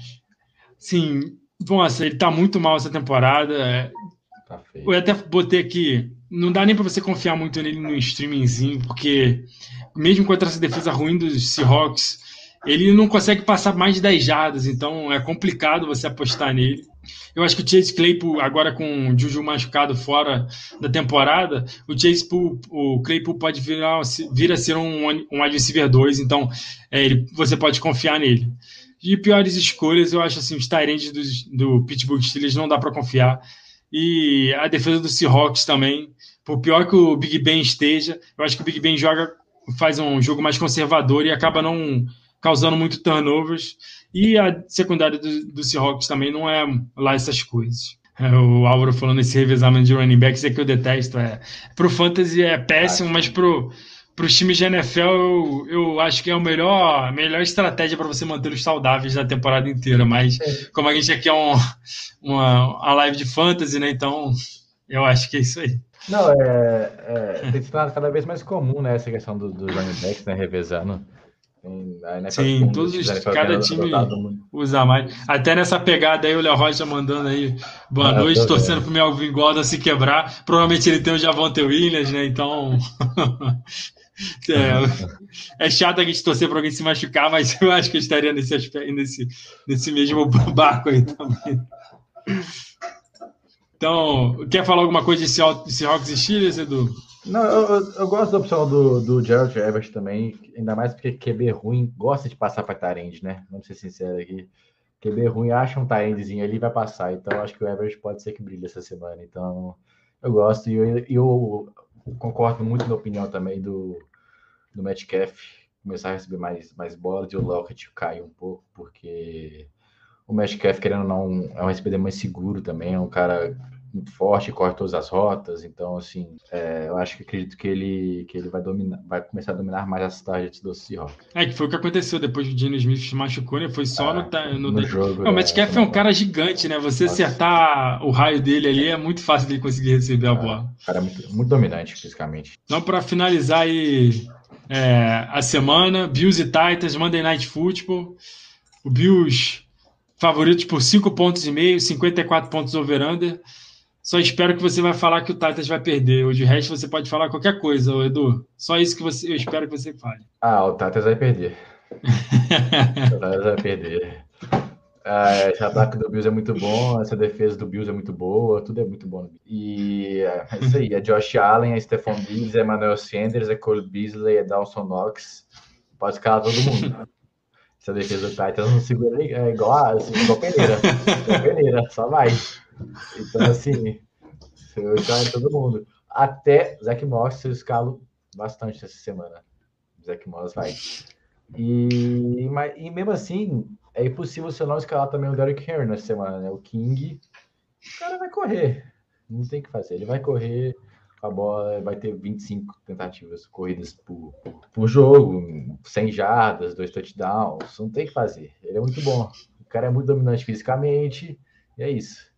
sim, nossa, ele está muito mal essa temporada. Tá eu até botei aqui, não dá nem para você confiar muito nele no streamingzinho, porque mesmo contra essa defesa ruim dos Seahawks, ele não consegue passar mais de 10 jardas, então é complicado você apostar nele. Eu acho que o Chase Claypool, agora com o Juju machucado fora da temporada, o Chase o Claypool pode virar, vir a ser um, um wide receiver 2, então é, ele, você pode confiar nele. De piores escolhas, eu acho assim, os Tyrants do, do Pittsburgh Steelers não dá para confiar. E a defesa do Seahawks também, por pior que o Big Ben esteja, eu acho que o Big Ben joga, faz um jogo mais conservador e acaba não causando muito turnovers. E a secundária do, do Seahawks também não é lá essas coisas. É, o Álvaro falando esse revezamento de running backs é que eu detesto. É, pro fantasy é péssimo, mas pro, os times de NFL eu, eu acho que é a melhor, a melhor estratégia para você manter os saudáveis da temporada inteira. Mas é. como a gente aqui é um, uma, uma live de fantasy, né? Então eu acho que é isso aí. Não, é, é tem se tornado cada vez mais comum, né? Essa questão dos do running backs, né? Revezando. Sim, todos os, cada time usa mais. Até nessa pegada aí, o Léo Rocha mandando aí boa ah, noite, torcendo pro Melvin Gordon se quebrar. Provavelmente ele tem o Javonte Williams, né? Então. (laughs) é, é, chato a gente torcer para alguém se machucar, mas eu acho que eu estaria nesse, aspecto, nesse, nesse mesmo barco aí também. Então, quer falar alguma coisa de Seahawks e Steelers, Edu? Não, eu, eu, gosto da opção do, do Gerald Everett também, ainda mais porque QB ruim gosta de passar para Tyrande, né? Vamos ser sinceros aqui. QB ruim acha um Tyrandezinho ali vai passar. Então, acho que o Everett pode ser que brilhe essa semana. Então, eu gosto e eu, eu, concordo muito na opinião também do, do Metcalf começar a receber mais, mais bolas e o Lockett cair um pouco, porque o Metcalf, querendo ou não, é um recebedor mais seguro também, é um cara muito forte, corre todas as rotas. Então, assim, é, eu acho que acredito que ele, que ele vai dominar, vai começar a dominar mais as targets do Seahawks. É, que foi o que aconteceu depois que o Smith se machucou, né? Foi só é, no, no, no jogo. Não, o Metcalf é, é um cara gigante, né? Você Nossa. acertar o raio dele ali é muito fácil dele conseguir receber a é, bola. O cara é muito, muito dominante fisicamente. Então, para finalizar aí é, a semana, Bills e Titans, Monday Night Football. O Bills favoritos por 5 pontos e meio, 54 pontos over-under. Só espero que você vai falar que o Titans vai perder. Hoje o resto você pode falar qualquer coisa, Edu. Só isso que você, eu espero que você fale. Ah, o Titans vai perder. (laughs) o Titans vai perder. É, esse ataque do Bills é muito bom, essa defesa do Bills é muito boa, tudo é muito bom. E é, é isso aí, é Josh Allen, é Stephon Diggs, é Emmanuel Sanders, é Cole Beasley, é Dawson Knox. Pode escalar todo mundo. Essa defesa do Titans não segura é igual, a, assim, igual peneira. igual peneira, só vai. Então, assim, eu escalo todo mundo. Até Zach Moss eu escalo bastante essa semana. Zach Moss vai. E, mas, e mesmo assim, é impossível você não escalar também o Derrick Henry nessa semana, né? O King, o cara vai correr. Não tem o que fazer. Ele vai correr com a bola, vai ter 25 tentativas corridas por, por jogo, 100 jardas, dois touchdowns. Não tem o que fazer. Ele é muito bom. O cara é muito dominante fisicamente. E é isso.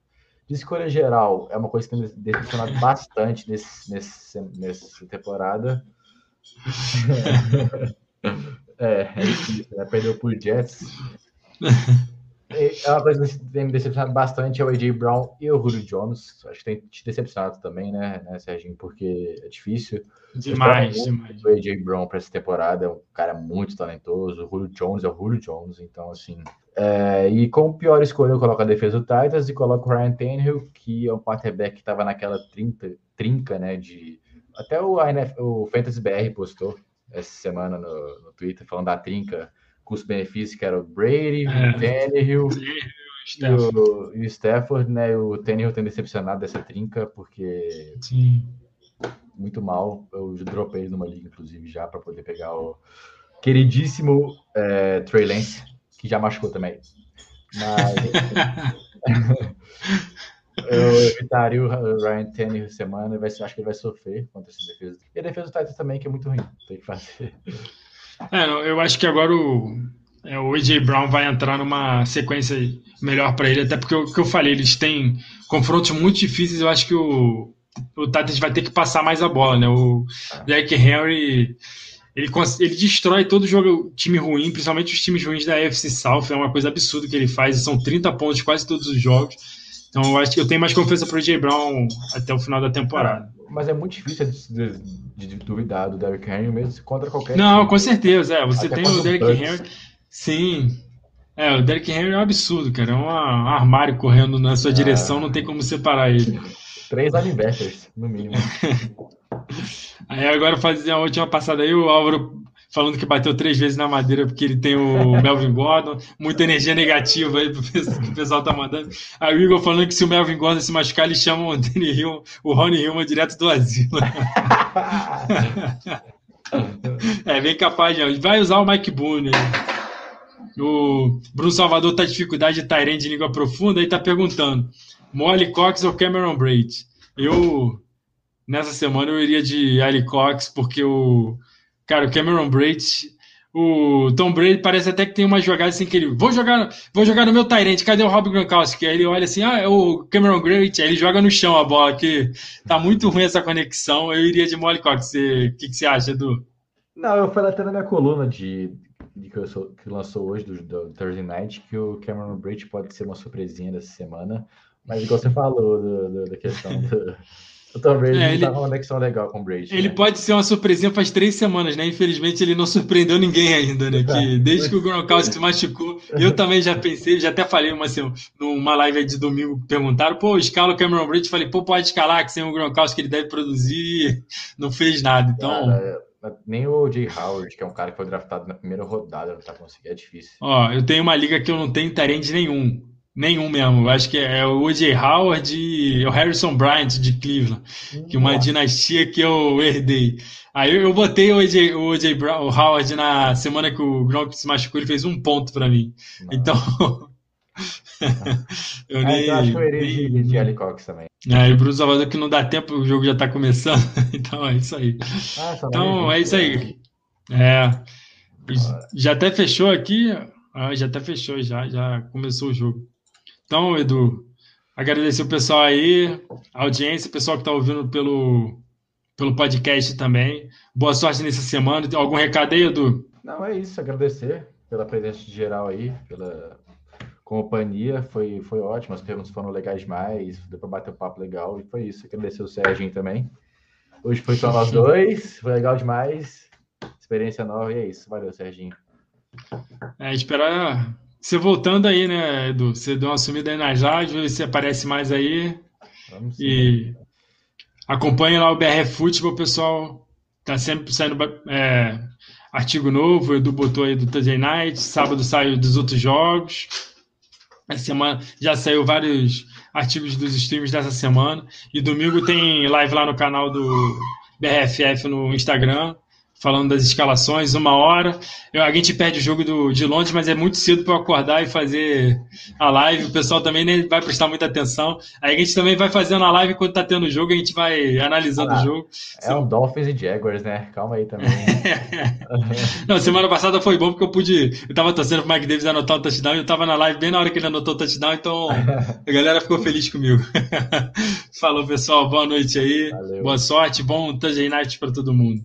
Escolha geral, é uma coisa que tem decepcionado (laughs) bastante nesse, nesse, nessa temporada. (laughs) é, é difícil, né? Perdeu por Jets. (laughs) É uma coisa que tem me decepcionado bastante é o AJ Brown e o Julio Jones. Acho que tem te decepcionado também, né, né Serginho? Porque é difícil. Demais, demais. O AJ Brown para essa temporada é um cara muito talentoso. O Julio Jones é o Julio Jones, então assim. É, e com pior escolha, eu coloco a defesa do Titans e coloco o Ryan Tannehill, que é um quarterback que estava naquela trinta, trinca, né? De até o, o Fantasy BR postou essa semana no, no Twitter falando da trinca custo-benefício, que era o Brady, é. (laughs) o Tannehill e o, e o Stafford, né? O Tannehill tem decepcionado dessa trinca, porque Sim. muito mal. Eu dropei numa liga, inclusive, já para poder pegar o queridíssimo é, Trey Lance, que já machucou também. (laughs) Mas (laughs) eu evitaria o Ryan Tannehill semana, vai, acho que ele vai sofrer contra essa defesa. E a defesa do Titans também, que é muito ruim, tem que fazer. É, eu acho que agora o, é, o AJ Brown vai entrar numa sequência melhor para ele, até porque o que eu falei, eles têm confrontos muito difíceis. Eu acho que o, o Titans vai ter que passar mais a bola, né? O Jack Henry ele, ele destrói todo jogo, time ruim, principalmente os times ruins da AFC South. É uma coisa absurda que ele faz. São 30 pontos quase todos os jogos. Então eu acho que eu tenho mais confiança pro AJ Brown até o final da temporada mas é muito difícil de, de, de, duvidar do Derrick Henry mesmo contra qualquer. Não, time. com certeza. É, você Até tem o Derrick Henry. Sim. É, o Derrick Henry é um absurdo, cara. É um armário correndo na sua é... direção, não tem como separar ele. Três linebackers, no mínimo. (laughs) aí agora fazer a última passada aí, o Álvaro falando que bateu três vezes na madeira porque ele tem o Melvin Gordon, muita energia negativa aí que o pessoal tá mandando. Aí o Igor falando que se o Melvin Gordon se machucar, eles chamam o Danny Hill, o Ronnie Hillman direto do asilo. é bem capaz, de Vai usar o Mike Boone. O Bruno Salvador tá de dificuldade de Tyrande de língua profunda e tá perguntando: Molly Cox ou Cameron Braid? Eu, nessa semana, eu iria de Ali Cox, porque o Cara, o Cameron Braid, o Tom Brady parece até que tem uma jogada assim que ele, vou jogar, vou jogar no meu Tyrant, cadê o Rob Gronkowski? Aí ele olha assim, ah, é o Cameron Braid, aí ele joga no chão a bola, que tá muito ruim essa conexão, eu iria de Molly Cox, o que, que você acha, Edu? Não, eu falei até na minha coluna de, de que, sou, que, lançou hoje, do, do, Thursday Night, que o Cameron Braid pode ser uma surpresinha dessa semana, mas igual você falou do, do, da questão do (laughs) o Tom Brady é, ele, tá uma conexão legal com o Brady. Ele né? pode ser uma surpresinha faz três semanas, né? Infelizmente ele não surpreendeu ninguém ainda, né? Que desde que o Gronkowski se machucou, eu também já pensei, já até falei uma, assim, numa live de domingo, perguntaram, pô, escala o Cameron Brady, falei, pô, pode escalar, que sem o Gronkowski ele deve produzir, não fez nada, então... Cara, nem o Jay Howard, que é um cara que foi draftado na primeira rodada, não tá conseguindo, é difícil. Ó, eu tenho uma liga que eu não tenho tarente nenhum. Nenhum mesmo. Acho que é o O.J. Howard e o Harrison Bryant de Cleveland, que é uma dinastia que eu herdei. Aí eu botei o O.J. O, OJ Brown, o Howard na semana que o Gronk se machucou, ele fez um ponto para mim. (laughs) Então. eu, nem, eu acho que eu irei de, Cox também. É, e Bruno Salvador que não dá tempo, o jogo já tá começando. (laughs) então é isso aí. Ah, então é isso aí. É. Já até fechou aqui. Ah, já até fechou, já, já começou o jogo. Então, Edu, agradecer o pessoal aí, a audiência, o pessoal que está ouvindo pelo, pelo podcast também. Boa sorte nessa semana. Algum recado aí, Edu? Não, é isso. Agradecer pela presença de geral aí, pela companhia. Foi, foi ótimo. As perguntas foram legais demais. Deu para bater um papo legal. E foi isso. Agradecer o Sérgio também. Hoje foi só nós dois. Foi legal demais. Experiência nova. E é isso. Valeu, Serginho. É, esperar Você voltando aí, né, Edu? Você deu uma sumida aí nas lives, ver se aparece mais aí. Vamos sim. E acompanhe lá o BR Futebol, pessoal. Tá sempre saindo é, artigo novo. O Edu botou aí do Thursday Night. Sábado saiu dos outros jogos. Essa semana já saiu vários artigos dos streams dessa semana. E domingo tem live lá no canal do BRFF no Instagram falando das escalações, uma hora. Eu, a gente perde o jogo do, de Londres, mas é muito cedo para eu acordar e fazer a live. O pessoal também nem vai prestar muita atenção. Aí a gente também vai fazendo a live quando tá tendo o jogo, a gente vai analisando ah, o jogo. É um Dolphins e Jaguars, né? Calma aí também. (laughs) Não, semana passada foi bom porque eu pude. Eu tava torcendo pro Mike Davis anotar o touchdown e eu tava na live bem na hora que ele anotou o touchdown, então (laughs) a galera ficou feliz comigo. (laughs) Falou, pessoal. Boa noite aí. Valeu. Boa sorte. Bom Thursday night para todo mundo.